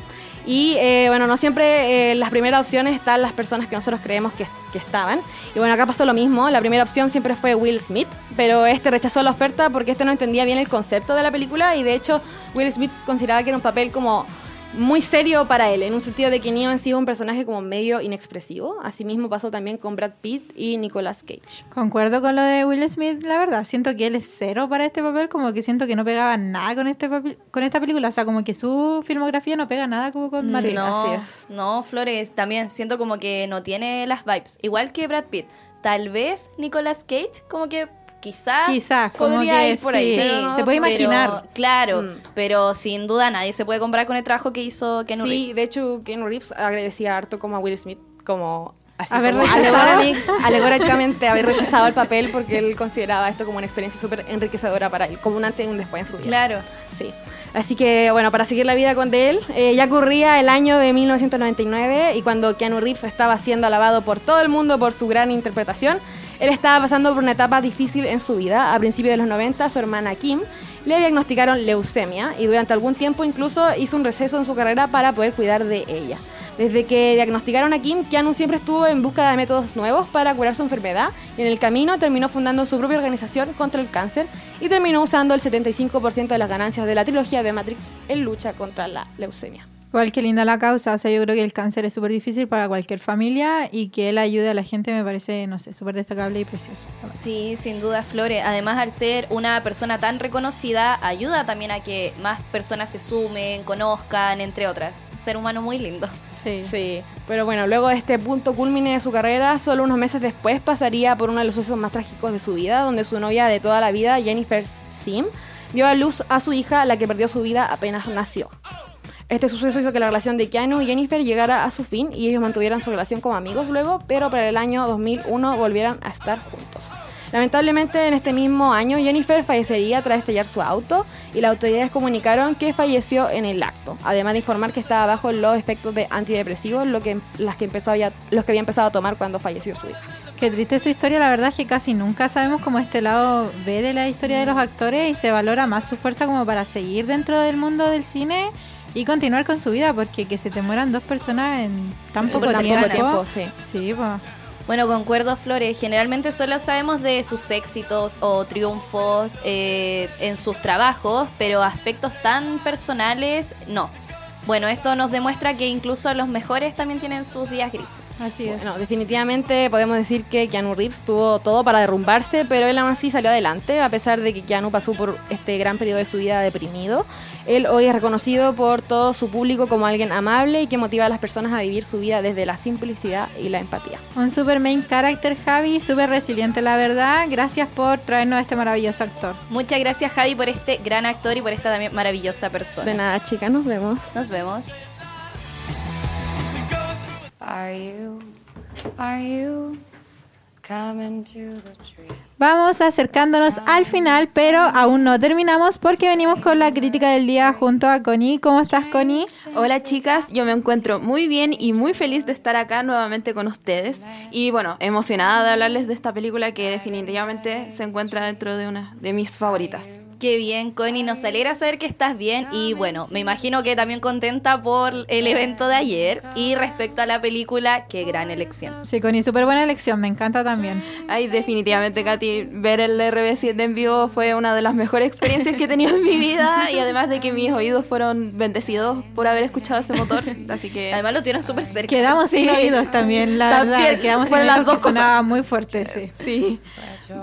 Y eh, bueno, no siempre eh, las primeras opciones están las personas que nosotros creemos que, que estaban. Y bueno, acá pasó lo mismo. La primera opción siempre fue Will Smith, pero este rechazó la oferta porque este no entendía bien el concepto de la película y de hecho Will Smith consideraba que era un papel como muy serio para él, en un sentido de que Neo sí es un personaje como medio inexpresivo. Asimismo pasó también con Brad Pitt y Nicolas Cage. Concuerdo con lo de Will Smith, la verdad. Siento que él es cero para este papel, como que siento que no pegaba nada con este papel, con esta película. O sea, como que su filmografía no pega nada como con Matrix. no, es. no, Flores, también siento como que no tiene las vibes. Igual que Brad Pitt. Tal vez Nicolas Cage, como que quizá. Quizás, como Podría que ir por ahí, sí, no- se puede pero- imaginar. claro, Mm. pero sin duda nadie se puede comprar con el trabajo que hizo Ken Sí, Reeves. de hecho, Ken Reeves agradecía harto como a Will Smith, como así Haber como rechazado. alegóric- alegóricamente haber rechazado el papel porque él consideraba esto como una experiencia súper enriquecedora para él, como un antes y un después en su vida. Claro. Sí. Así que, bueno, para seguir la vida con de él, eh, ya ocurría el año de 1999 y cuando Keanu Reeves estaba siendo alabado por todo el mundo por su gran interpretación, él estaba pasando por una etapa difícil en su vida. A principios de los 90, su hermana Kim le diagnosticaron leucemia y durante algún tiempo incluso hizo un receso en su carrera para poder cuidar de ella. Desde que diagnosticaron a Kim, Keanu siempre estuvo en busca de métodos nuevos para curar su enfermedad y en el camino terminó fundando su propia organización contra el cáncer y terminó usando el 75% de las ganancias de la trilogía de Matrix en lucha contra la leucemia. Igual que linda la causa, o sea, yo creo que el cáncer es súper difícil para cualquier familia y que él ayude a la gente me parece, no sé, súper destacable y precioso. Sí, sin duda, Flore. Además, al ser una persona tan reconocida, ayuda también a que más personas se sumen, conozcan, entre otras. Un ser humano muy lindo. Sí. Sí, pero bueno, luego de este punto culmine de su carrera, solo unos meses después pasaría por uno de los sucesos más trágicos de su vida, donde su novia de toda la vida, Jennifer Sim, dio a luz a su hija, la que perdió su vida apenas nació. Este suceso hizo que la relación de Keanu y Jennifer llegara a su fin y ellos mantuvieran su relación como amigos luego, pero para el año 2001 volvieran a estar juntos. Lamentablemente en este mismo año Jennifer fallecería tras estallar su auto y las autoridades comunicaron que falleció en el acto, además de informar que estaba bajo los efectos de antidepresivos, lo que, las que empezó ya- los que había empezado a tomar cuando falleció su hija. Qué triste su historia, la verdad es que casi nunca sabemos como este lado B de la historia de los actores y se valora más su fuerza como para seguir dentro del mundo del cine y continuar con su vida, porque que se te mueran dos personas en tan poco tiempo. poco tiempo, sí. Sí, pues. Bueno, concuerdo, Flores. Generalmente solo sabemos de sus éxitos o triunfos eh, en sus trabajos, pero aspectos tan personales, no. Bueno, esto nos demuestra que incluso los mejores también tienen sus días grises. Así es. Bueno, definitivamente podemos decir que Keanu Reeves tuvo todo para derrumbarse, pero él aún así salió adelante, a pesar de que Keanu pasó por este gran periodo de su vida deprimido. Él hoy es reconocido por todo su público como alguien amable y que motiva a las personas a vivir su vida desde la simplicidad y la empatía. Un super main character, Javi, súper resiliente, la verdad. Gracias por traernos a este maravilloso actor. Muchas gracias, Javi, por este gran actor y por esta también maravillosa persona. De nada, chicas, nos vemos. Nos vemos. Are you, are you coming to the tree? Vamos acercándonos al final, pero aún no terminamos porque venimos con la crítica del día junto a Connie. ¿Cómo estás, Connie? Hola chicas, yo me encuentro muy bien y muy feliz de estar acá nuevamente con ustedes y bueno, emocionada de hablarles de esta película que definitivamente se encuentra dentro de una de mis favoritas. Qué bien, Connie, nos alegra saber que estás bien y bueno, me imagino que también contenta por el evento de ayer y respecto a la película, qué gran elección. Sí, Connie, súper buena elección, me encanta también. Ay, definitivamente Katy, ver el RB7 en vivo fue una de las mejores experiencias que he tenido en mi vida y además de que mis oídos fueron bendecidos por haber escuchado ese motor, así que... Además lo tuvieron súper cerca. Quedamos sin oídos también, la También, verdad. Quedamos sin fueron las oídos cosas. sonaba muy fuerte, sí. Sí.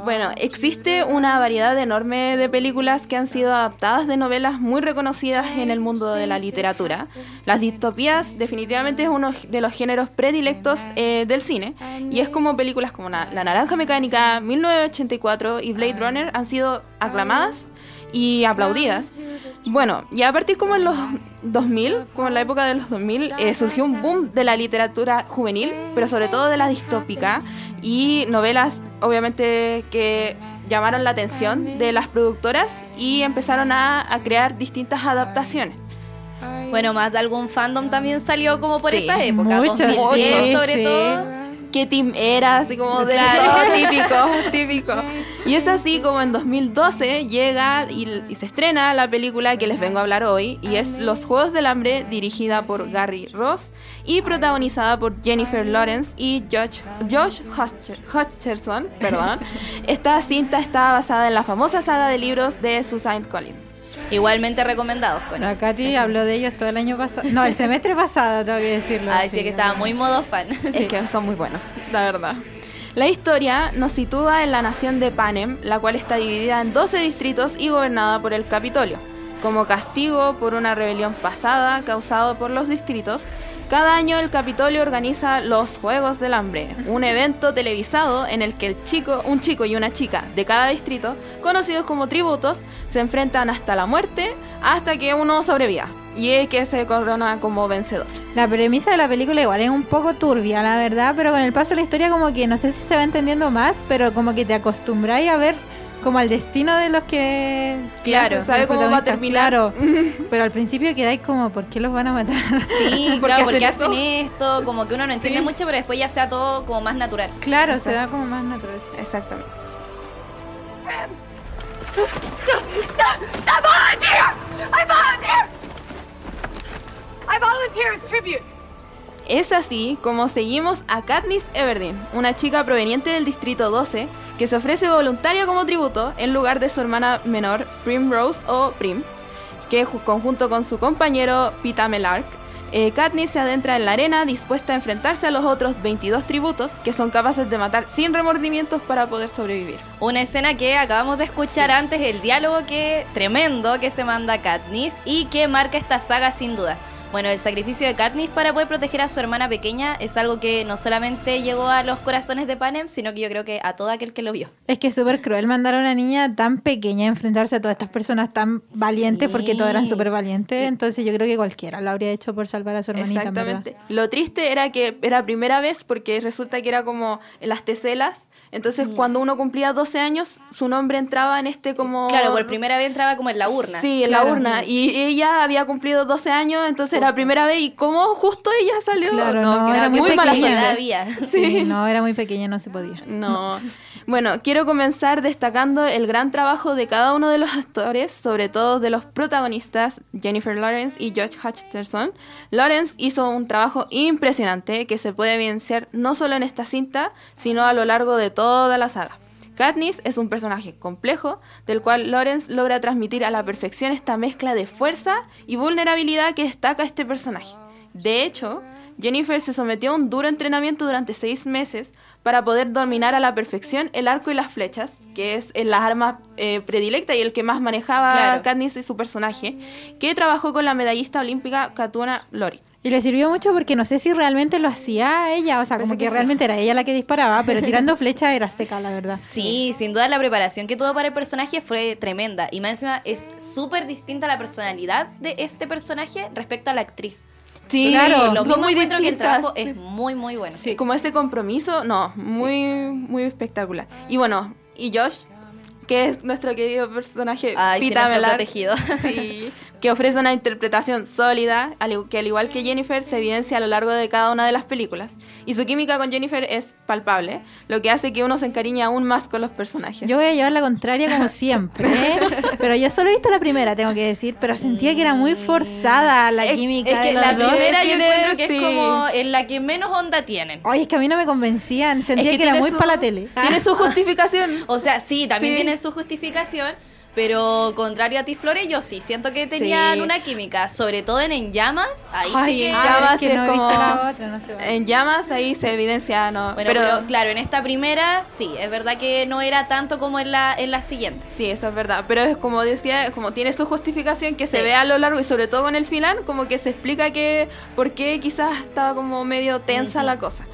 Bueno, existe una variedad enorme de películas que han sido adaptadas de novelas muy reconocidas en el mundo de la literatura. Las distopías definitivamente es uno de los géneros predilectos eh, del cine y es como películas como La, La Naranja Mecánica, 1984 y Blade Runner han sido aclamadas y aplaudidas. Bueno, y a partir como en los 2000, como en la época de los 2000, eh, surgió un boom de la literatura juvenil, pero sobre todo de la distópica y novelas, obviamente, que llamaron la atención de las productoras y empezaron a, a crear distintas adaptaciones. Bueno, más de algún fandom también salió como por Sí, esa época, muchos, 2010 sí, sobre sí. todo. ¿Qué team era? Así como de Claro. todo típico, típico. Y es así como en 2012 llega y, y se estrena la película que les vengo a hablar hoy, y es Los Juegos del Hambre, dirigida por Gary Ross y protagonizada por Jennifer Lawrence y Josh, Josh Hutcher- Hutcherson. Perdón. Esta cinta está basada en la famosa saga de libros de Susan Collins. Igualmente recomendados, Connie. La Katy habló de ellos todo el año pasado. No, el semestre pasado, tengo que decirlo. Ay, sí, que estaba muy modo fan. Es que son muy buenos, la verdad. La historia nos sitúa en la nación de Panem, la cual está dividida en 12 distritos y gobernada por el Capitolio. Como castigo por una rebelión pasada causada por los distritos, Cada año el Capitolio organiza los Juegos del Hambre, un evento televisado en el que el chico, un chico y una chica de cada distrito, conocidos como tributos, se enfrentan hasta la muerte hasta que uno sobreviva y es que se corona como vencedor. La premisa de la película igual es un poco turbia, la verdad, pero con el paso de la historia como que no sé si se va entendiendo más, pero como que te acostumbráis a ver como al destino de los que... Claro, sabe cómo va a terminar. Claro, pero al principio quedáis como, ¿por qué los van a matar? Sí, ¿Por claro, qué porque hacen hacen esto, como que uno no entiende Sí. mucho, pero después ya sea todo como más natural. claro, se da como más natural. Exactamente. Es así como seguimos a Katniss Everdeen, una chica proveniente del Distrito 12 que se ofrece voluntaria como tributo en lugar de su hermana menor Primrose o Prim, que ju- conjunto con su compañero Pita Melark, eh, Katniss se adentra en la arena dispuesta a enfrentarse a los otros 22 tributos que son capaces de matar sin remordimientos para poder sobrevivir. Una escena que acabamos de escuchar antes, el diálogo que tremendo que se manda Katniss y que marca esta saga sin duda. Bueno, el sacrificio de Katniss para poder proteger a su hermana pequeña es algo que no solamente llegó a los corazones de Panem, sino que yo creo que a todo aquel que lo vio. Es que es súper cruel mandar a una niña tan pequeña a enfrentarse a todas estas personas tan valientes, Sí. porque todos eran súper valientes, entonces yo creo que cualquiera lo habría hecho por salvar a su hermanita. en verdad. Exactamente. Lo triste era que era primera vez porque resulta que era como en las teselas. Entonces, cuando uno cumplía 12 años, su nombre entraba en este como... Claro, por primera vez entraba como en la urna. Sí, en Claro. la urna. Y ella había cumplido 12 años, entonces era primera vez. ¿Y cómo justo ella salió? Claro, no, que era muy muy mala había. Sí, no, era muy pequeña, no se podía. No. Bueno, quiero comenzar destacando el gran trabajo de cada uno de los actores, sobre todo de los protagonistas, Jennifer Lawrence y George Hutcherson. Lawrence hizo un trabajo impresionante que se puede evidenciar no solo en esta cinta, sino a lo largo de toda la saga. Katniss es un personaje complejo, del cual Lawrence logra transmitir a la perfección esta mezcla de fuerza y vulnerabilidad que destaca este personaje. De hecho, Jennifer se sometió a un duro entrenamiento durante seis meses para poder dominar a la perfección el arco y las flechas, que es en las armas eh, predilectas y el que más manejaba Claro. Katniss y su personaje, que trabajó con la medallista olímpica Katuna Lori. Y le sirvió mucho porque no sé si realmente lo hacía ella, o sea, como que, que sí. realmente era ella la que disparaba, pero tirando flechas era seca, la verdad. Sí, sin duda la preparación que tuvo para el personaje fue tremenda. Y más encima es súper distinta la personalidad de este personaje respecto a la actriz. Sí, Claro, lo son mismo muy encuentro que el trabajo es muy, muy bueno. Sí, como ese compromiso, no, muy, muy espectacular. Y bueno, y Josh, que es nuestro querido personaje Ay, sí, Pita protegido. Sí, que ofrece una interpretación sólida, que al igual que Jennifer se evidencia a lo largo de cada una de las películas. Y su química con Jennifer es palpable, lo que hace que uno se encariñe aún más con los personajes. Yo voy a llevar la contraria como siempre, ¿eh? pero yo solo he visto la primera, tengo que decir, pero sentía que era muy forzada la Es- química Es que de los la dos. primera yo encuentro que sí. es como en la que menos onda tienen. Oye, es que a mí no me convencían, sentía que, era tiene muy su- para la tele. Tiene su justificación. O sea, sí, también Sí. tiene su justificación, pero contrario a ti, Flores, yo sí siento que tenían Sí. una química, sobre todo en En Llamas, ahí Ay, sí que... En Llamas es que es no he visto como- la otra, no sé. En llamas ahí se evidencia, no. Bueno, pero, claro, en esta primera sí, es verdad que no era tanto como en la, en la siguiente. Sí, eso es verdad. Pero es como decía, como tiene su justificación que se ve a lo largo y sobre todo en el final, como que se explica que por qué quizás estaba como medio tensa la cosa.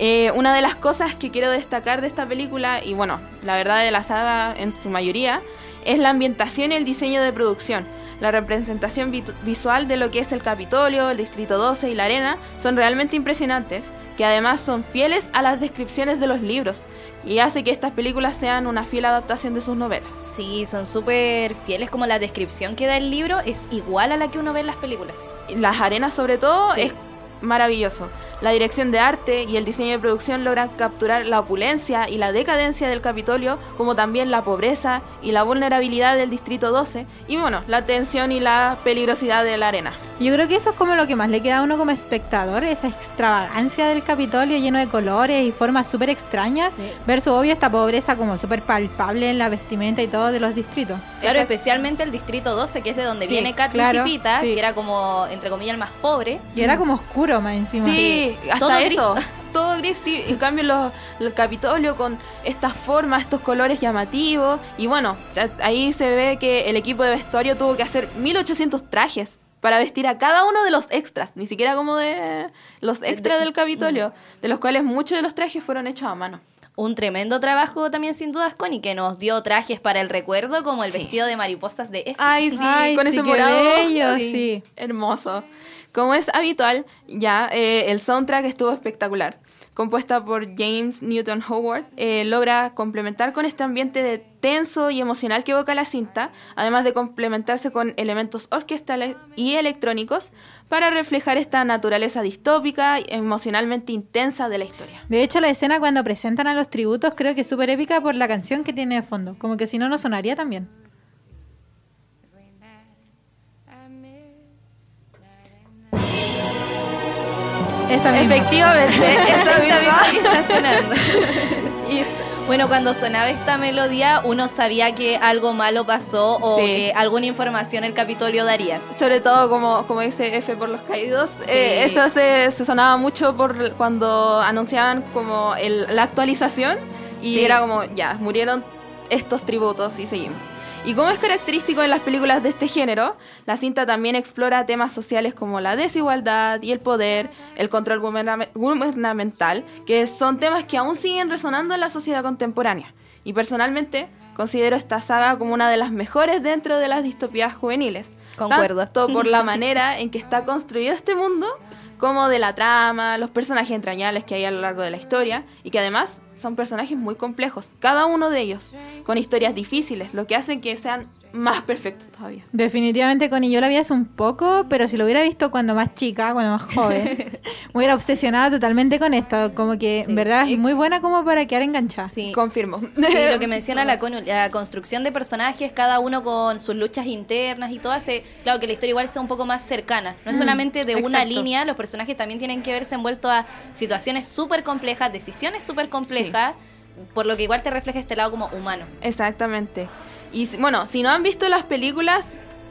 Eh, una de las cosas que quiero destacar de esta película, y bueno, la verdad de la saga en su mayoría, es la ambientación y el diseño de producción. La representación visual de lo que es el Capitolio, el Distrito 12 y la arena son realmente impresionantes, que además son fieles a las descripciones de los libros y hace que estas películas sean una fiel adaptación de sus novelas. Sí, son súper fieles, como la descripción que da el libro es igual a la que uno ve en las películas. Las arenas sobre todo Sí. es maravilloso. La dirección de arte y el diseño de producción logran capturar la opulencia y la decadencia del Capitolio, como también la pobreza y la vulnerabilidad del Distrito 12, y bueno, la tensión y la peligrosidad de la arena. Yo creo que eso es como lo que más le queda a uno como espectador, esa extravagancia del Capitolio lleno de colores y formas súper extrañas, versus obvio esta pobreza como súper palpable en la vestimenta y todo de los distritos. Claro, especialmente el Distrito 12, que es de donde Sí, viene Katniss claro, y Pita, sí. que era como, entre comillas, el más pobre. Y era como oscuro más encima. Sí, Sí, hasta todo gris. eso. Todo gris, sí. En cambio, los, el Capitolio con estas formas, estos colores llamativos. Y bueno, ahí se ve que el equipo de vestuario tuvo que hacer 1800 trajes para vestir a cada uno de los extras, ni siquiera como de los extras del Capitolio, de los cuales muchos de los trajes fueron hechos a mano. Un tremendo trabajo también sin dudas, Connie, que nos dio trajes para el recuerdo, como el vestido de mariposas de F. Ay, sí, Ay, con sí, ese morado. bello, sí. Hermoso. Como es habitual, ya eh, el soundtrack estuvo espectacular. Compuesta por James Newton Howard, eh, logra complementar con este ambiente de tenso y emocional que evoca la cinta, además de complementarse con elementos orquestales y electrónicos para reflejar esta naturaleza distópica y emocionalmente intensa de la historia. De hecho, la escena cuando presentan a los tributos creo que es súper épica por la canción que tiene de fondo. Como que si no, no sonaría también. Esa misma. Efectivamente, esa misma. misma que está sonando. Y- Bueno, cuando sonaba esta melodía, uno sabía que algo malo pasó o Sí. que alguna información el Capitolio daría. sobre todo como, como dice F por los caídos, Sí. eh, eso se, se sonaba mucho por cuando anunciaban como el- la actualización y Sí. era como, ya, murieron estos tributos y seguimos. Y como es característico en las películas de este género, la cinta también explora temas sociales como la desigualdad y el poder, el control guberna- gubernamental, que son temas que aún siguen resonando en la sociedad contemporánea. Y personalmente considero esta saga como una de las mejores dentro de las distopías juveniles. Concuerdo. Tanto por la manera en que está construido este mundo, como de la trama, los personajes entrañables que hay a lo largo de la historia, y que además son personajes muy complejos, cada uno de ellos, con historias difíciles, lo que hace que sean más perfectos todavía. Definitivamente, Connie, yo la vi hace un poco, pero si lo hubiera visto cuando más chica, cuando más joven, me hubiera obsesionado totalmente con esto. Como que, Sí. en verdad, es muy buena como para quedar enganchada. Sí. Confirmo. Sí, lo que menciona la, con- la construcción de personajes, cada uno con sus luchas internas y todo hace, claro, que la historia igual sea un poco más cercana. No es Mm, solamente de una línea, los personajes también tienen que verse envueltos a situaciones súper complejas, decisiones súper complejas, por lo que igual te refleja este lado como humano. Exactamente. Y bueno, si no han visto las películas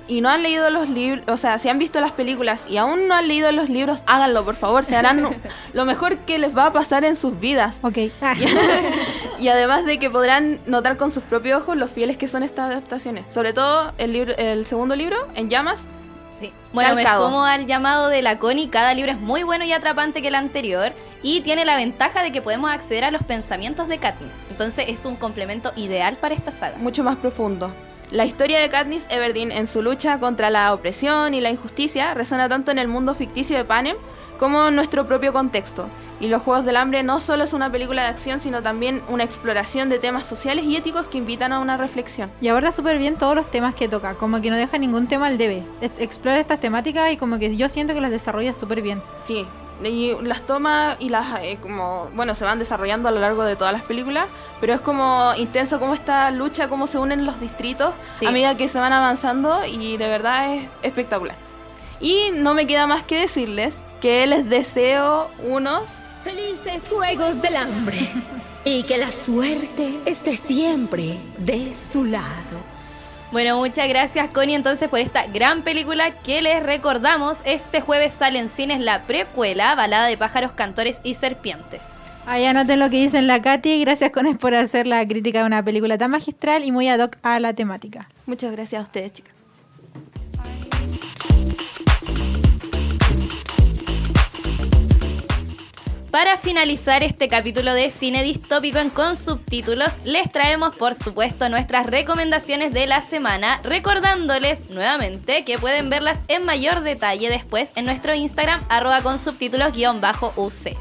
y no han leído los libros, o sea, si han visto las películas y aún no han leído los libros, háganlo, por favor. Se harán lo mejor que les va a pasar en sus vidas. Ok. Ah, Y además de que podrán notar con sus propios ojos los fieles que son estas adaptaciones. Sobre todo el, libro, el segundo libro, En Llamas. Sí. Bueno, me sumo al llamado de la Connie. Cada libro es muy bueno y atrapante que el anterior. Y tiene la ventaja de que podemos acceder a los pensamientos de Katniss. Entonces es un complemento ideal para esta saga. mucho más profundo. La historia de Katniss Everdeen en su lucha contra la opresión y la injusticia resuena tanto en el mundo ficticio de Panem como nuestro propio contexto. Y Los Juegos del Hambre no solo es una película de acción, sino también una exploración de temas sociales y éticos que invitan a una reflexión. Y aborda súper bien todos los temas que toca, como que no deja ningún tema al debe. Explora estas temáticas y como que yo siento que las desarrolla súper bien. Sí, y las toma y las eh, como, bueno, se van desarrollando a lo largo de todas las películas, pero es como intenso como esta lucha, cómo se unen los distritos Sí. a medida que se van avanzando y de verdad es espectacular. Y no me queda más que decirles que les deseo unos Felices Juegos del Hambre. Y que la suerte esté siempre de su lado. Bueno, muchas gracias Connie entonces por esta gran película que les recordamos. Este jueves sale en cines la precuela, Balada de pájaros, cantores y serpientes. Ahí anoten lo que dice la Katy. Gracias, Cones, por hacer la crítica de una película tan magistral y muy ad hoc a la temática. Muchas gracias a ustedes, chicas. Para finalizar este capítulo de cine distópico en con subtítulos, les traemos por supuesto nuestras recomendaciones de la semana, recordándoles nuevamente que pueden verlas en mayor detalle después en nuestro Instagram arroba con subtítulos guion bajo UC.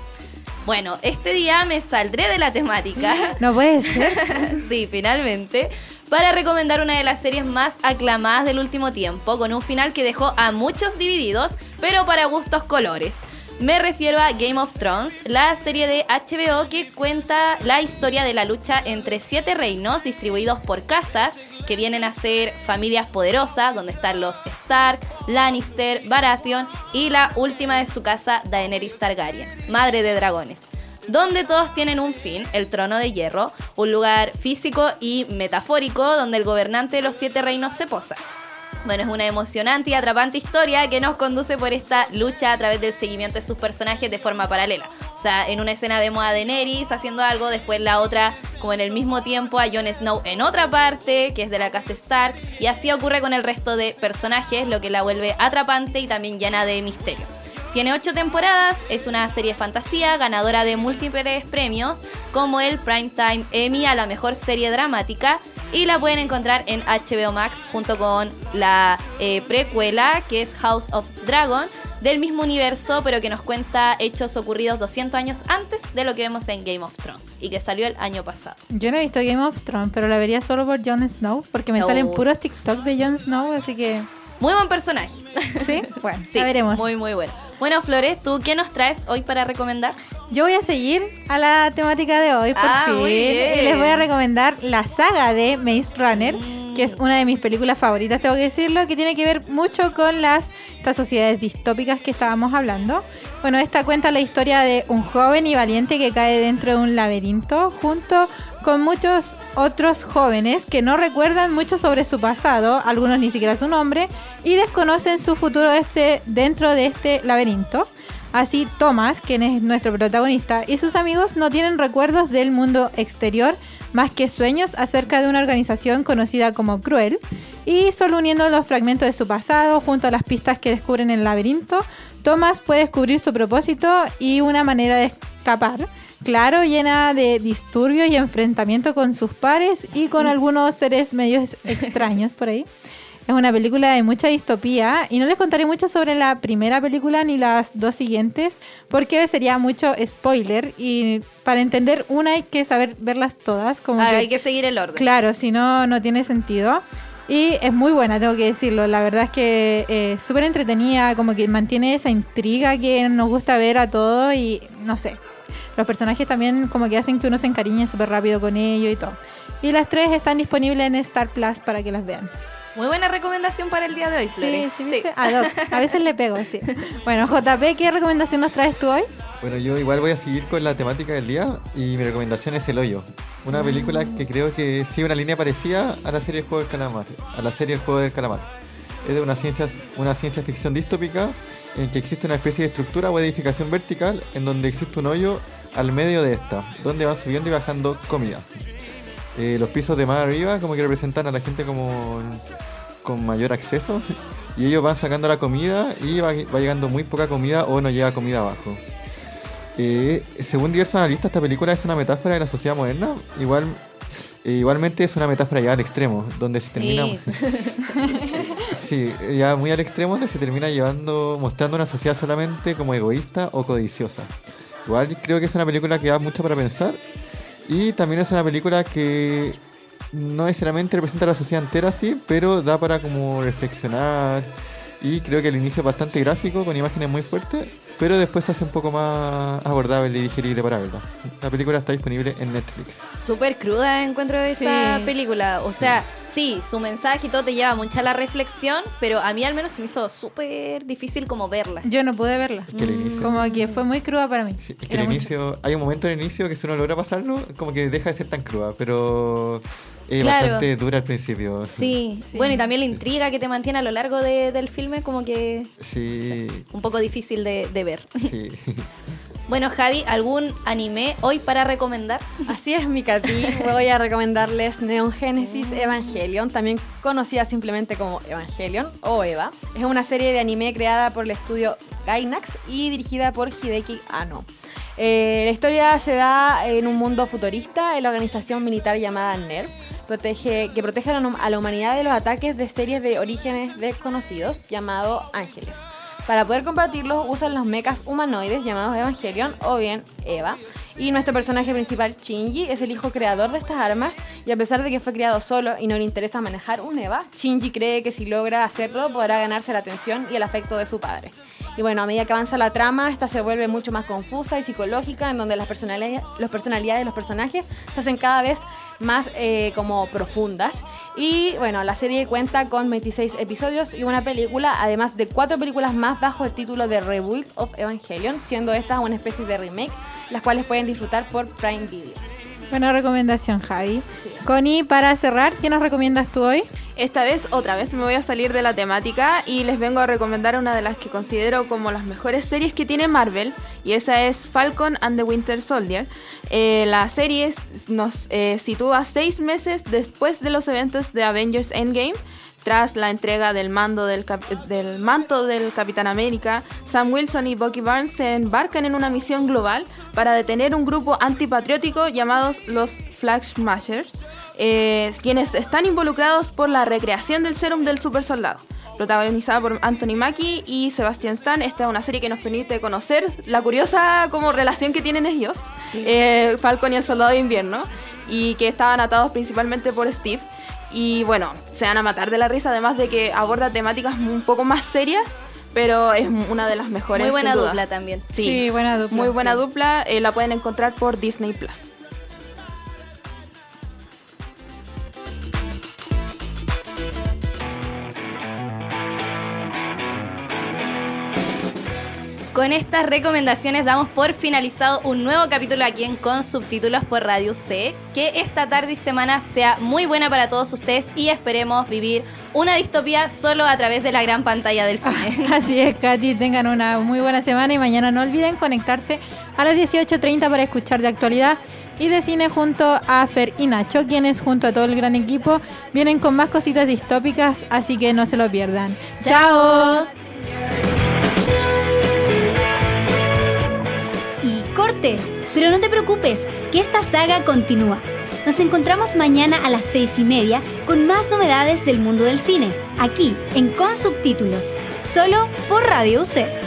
Bueno, este día me saldré de la temática. No puede ser. sí, finalmente. Para recomendar una de las series más aclamadas del último tiempo, con un final que dejó a muchos divididos, pero para gustos colores. Me refiero a Game of Thrones, la serie de HBO que cuenta la historia de la lucha entre siete reinos distribuidos por casas que vienen a ser familias poderosas, donde están los Stark, Lannister, Baratheon y la última de su casa, Daenerys Targaryen, madre de dragones donde todos tienen un fin, el trono de hierro, un lugar físico y metafórico donde el gobernante de los siete reinos se posa. Bueno, es una emocionante y atrapante historia que nos conduce por esta lucha a través del seguimiento de sus personajes de forma paralela. O sea, en una escena vemos a Daenerys haciendo algo, después la otra, como en el mismo tiempo, a Jon Snow en otra parte, que es de la casa Stark, y así ocurre con el resto de personajes, lo que la vuelve atrapante y también llena de misterio. Tiene ocho temporadas, es una serie de fantasía, ganadora de múltiples premios, como el Primetime Emmy a la mejor serie dramática, y la pueden encontrar en HBO Max junto con la eh, precuela que es House of Dragon del mismo universo pero que nos cuenta hechos ocurridos 200 años antes de lo que vemos en Game of Thrones y que salió el año pasado. Yo no he visto Game of Thrones, pero la vería solo por Jon Snow, porque me salen puros TikTok de Jon Snow, así que Muy buen personaje. sí, bueno, Sí, veremos. muy muy bueno. Bueno, Flores, ¿tú qué nos traes hoy para recomendar? Yo voy a seguir a la temática de hoy, por Ah, fin, muy bien. y les voy a recomendar la saga de Maze Runner, Mm. que es una de mis películas favoritas, tengo que decirlo, que tiene que ver mucho con las estas sociedades distópicas que estábamos hablando. Bueno, esta cuenta la historia de un joven y valiente que cae dentro de un laberinto junto con muchos otros jóvenes que no recuerdan mucho sobre su pasado, algunos ni siquiera su nombre, y desconocen su futuro este, dentro de este laberinto. Así Thomas, quien es nuestro protagonista, y sus amigos no tienen recuerdos del mundo exterior más que sueños acerca de una organización conocida como Cruel, y solo uniendo los fragmentos de su pasado junto a las pistas que descubren en el laberinto, Thomas puede descubrir su propósito y una manera de escapar. Claro, llena de disturbios y enfrentamiento con sus pares y con algunos seres medios extraños por ahí. Es una película de mucha distopía y no les contaré mucho sobre la primera película ni las dos siguientes porque sería mucho spoiler y para entender una hay que saber verlas todas. Como Ah, que- hay que seguir el orden. Claro, si no, no tiene sentido. Y es muy buena, tengo que decirlo. La verdad es que eh, súper entretenida, como que mantiene esa intriga que nos gusta ver a todos y no sé. Los personajes también como que hacen que uno se encariñe súper rápido con ellos y todo. Y las tres están disponibles en Star Plus para que las vean. Muy buena recomendación para el día de hoy, Sí, Flores. sí, ¿viste? Ad hoc. A veces le pego, sí. Bueno, JP, ¿qué recomendación nos traes tú hoy? Bueno, yo igual voy a seguir con la temática del día y mi recomendación es El Hoyo. Una película que creo que sigue una línea parecida a la serie El Juego del Calamar. A la serie El Juego del Calamar. Es de una ciencia, una ciencia ficción distópica en que existe una especie de estructura o edificación vertical en donde existe un hoyo al medio de esta, donde van subiendo y bajando comida. Eh, los pisos de más arriba como que representan a la gente como con mayor acceso y ellos van sacando la comida y va, va llegando muy poca comida o no llega comida abajo. Eh, según diversos analistas, esta película es una metáfora de la sociedad moderna. Igual, eh, igualmente es una metáfora ya al extremo, donde se termina. Sí, ya muy al extremo, donde se termina llevando, mostrando una sociedad solamente como egoísta o codiciosa. Igual creo que es una película que da mucho para pensar. Y también es una película que no necesariamente representa a la sociedad entera, sí, pero da para como reflexionar. Y creo que el inicio es bastante gráfico, con imágenes muy fuertes, pero después se hace un poco más abordable y digerible para verla. La película está disponible en Netflix. Súper cruda encuentro esa Sí. película. O sea, sí, su mensaje y todo te lleva mucha a la reflexión, pero a mí al menos se me hizo súper difícil como verla. Yo no pude verla. Es que el inicio, Como que fue muy cruda para mí. sí, es que Era el mucho. inicio, hay un momento en el inicio que si uno logra pasarlo, como que deja de ser tan cruda, pero es Claro. bastante dura al principio. Sí. Sí. bueno, y también la intriga que te mantiene a lo largo de- del filme como que Sí, un poco difícil de, de ver. sí. Bueno, Javi, ¿algún anime hoy para recomendar? Así es, mi Katy. Voy a recomendarles Neon Genesis Evangelion, también conocida simplemente como Evangelion o Eva. Es una serie de anime creada por el estudio Gainax y dirigida por Hideki Anno. Eh, la historia se da en un mundo futurista en la organización militar llamada NERV, que protege a la, a la humanidad de los ataques de series de orígenes desconocidos llamado Ángeles. Para poder combatirlos usan los mechas humanoides llamados Evangelion o bien Eva. Y nuestro personaje principal, Shinji, es el hijo creador de estas armas y a pesar de que fue criado solo y no le interesa manejar un Eva, Shinji cree que si logra hacerlo podrá ganarse la atención y el afecto de su padre. Y bueno, a medida que avanza la trama, esta se vuelve mucho más confusa y psicológica, en donde las personalidades, las personalidades de los personajes se hacen cada vez más eh, como profundas. Y bueno, la serie cuenta con 26 episodios y una película, además de cuatro películas más bajo el título de Rebuild of Evangelion, siendo esta una especie de remake, las cuales pueden disfrutar por Prime Video. Buena recomendación, Javi. Connie, para cerrar, ¿qué nos recomiendas tú hoy? Esta vez, otra vez, me voy a salir de la temática y les vengo a recomendar una de las que considero como las mejores series que tiene Marvel, y esa es Falcon and the Winter Soldier. Eh, la serie nos eh, sitúa seis meses después de los eventos de Avengers Endgame. Tras la entrega del, mando del manto del Capitán América, Sam Wilson y Bucky Barnes se embarcan en una misión global para detener un grupo antipatriótico llamados los Flag Smashers, eh, quienes están involucrados por la recreación del serum del super soldado. Protagonizada por Anthony Mackie y Sebastian Stan, esta es una serie que nos permite conocer la curiosa como relación que tienen ellos, eh, Falcon y el Soldado de Invierno, y que estaban atados principalmente por Steve. Y bueno, se van a matar de la risa, además de que aborda temáticas un poco más serias, pero es una de las mejores. Muy buena sin duda. dupla también. Sí, Sí, buena dupla. muy buena Sí. dupla. eh, la pueden encontrar por Disney Plus. Con estas recomendaciones damos por finalizado un nuevo capítulo aquí en Con Subtítulos por Radio C. Que esta tarde y semana sea muy buena para todos ustedes y esperemos vivir una distopía solo a través de la gran pantalla del cine. Así es, Katy, tengan una muy buena semana y mañana no olviden conectarse a las 18.30 para escuchar de actualidad y de cine junto a Fer y Nacho, quienes junto a todo el gran equipo vienen con más cositas distópicas, así que no se lo pierdan. ¡Chao! Pero no te preocupes, que esta saga continúa. Nos encontramos mañana a las seis y media con más novedades del mundo del cine, aquí en Con Subtítulos, solo por Radio UC.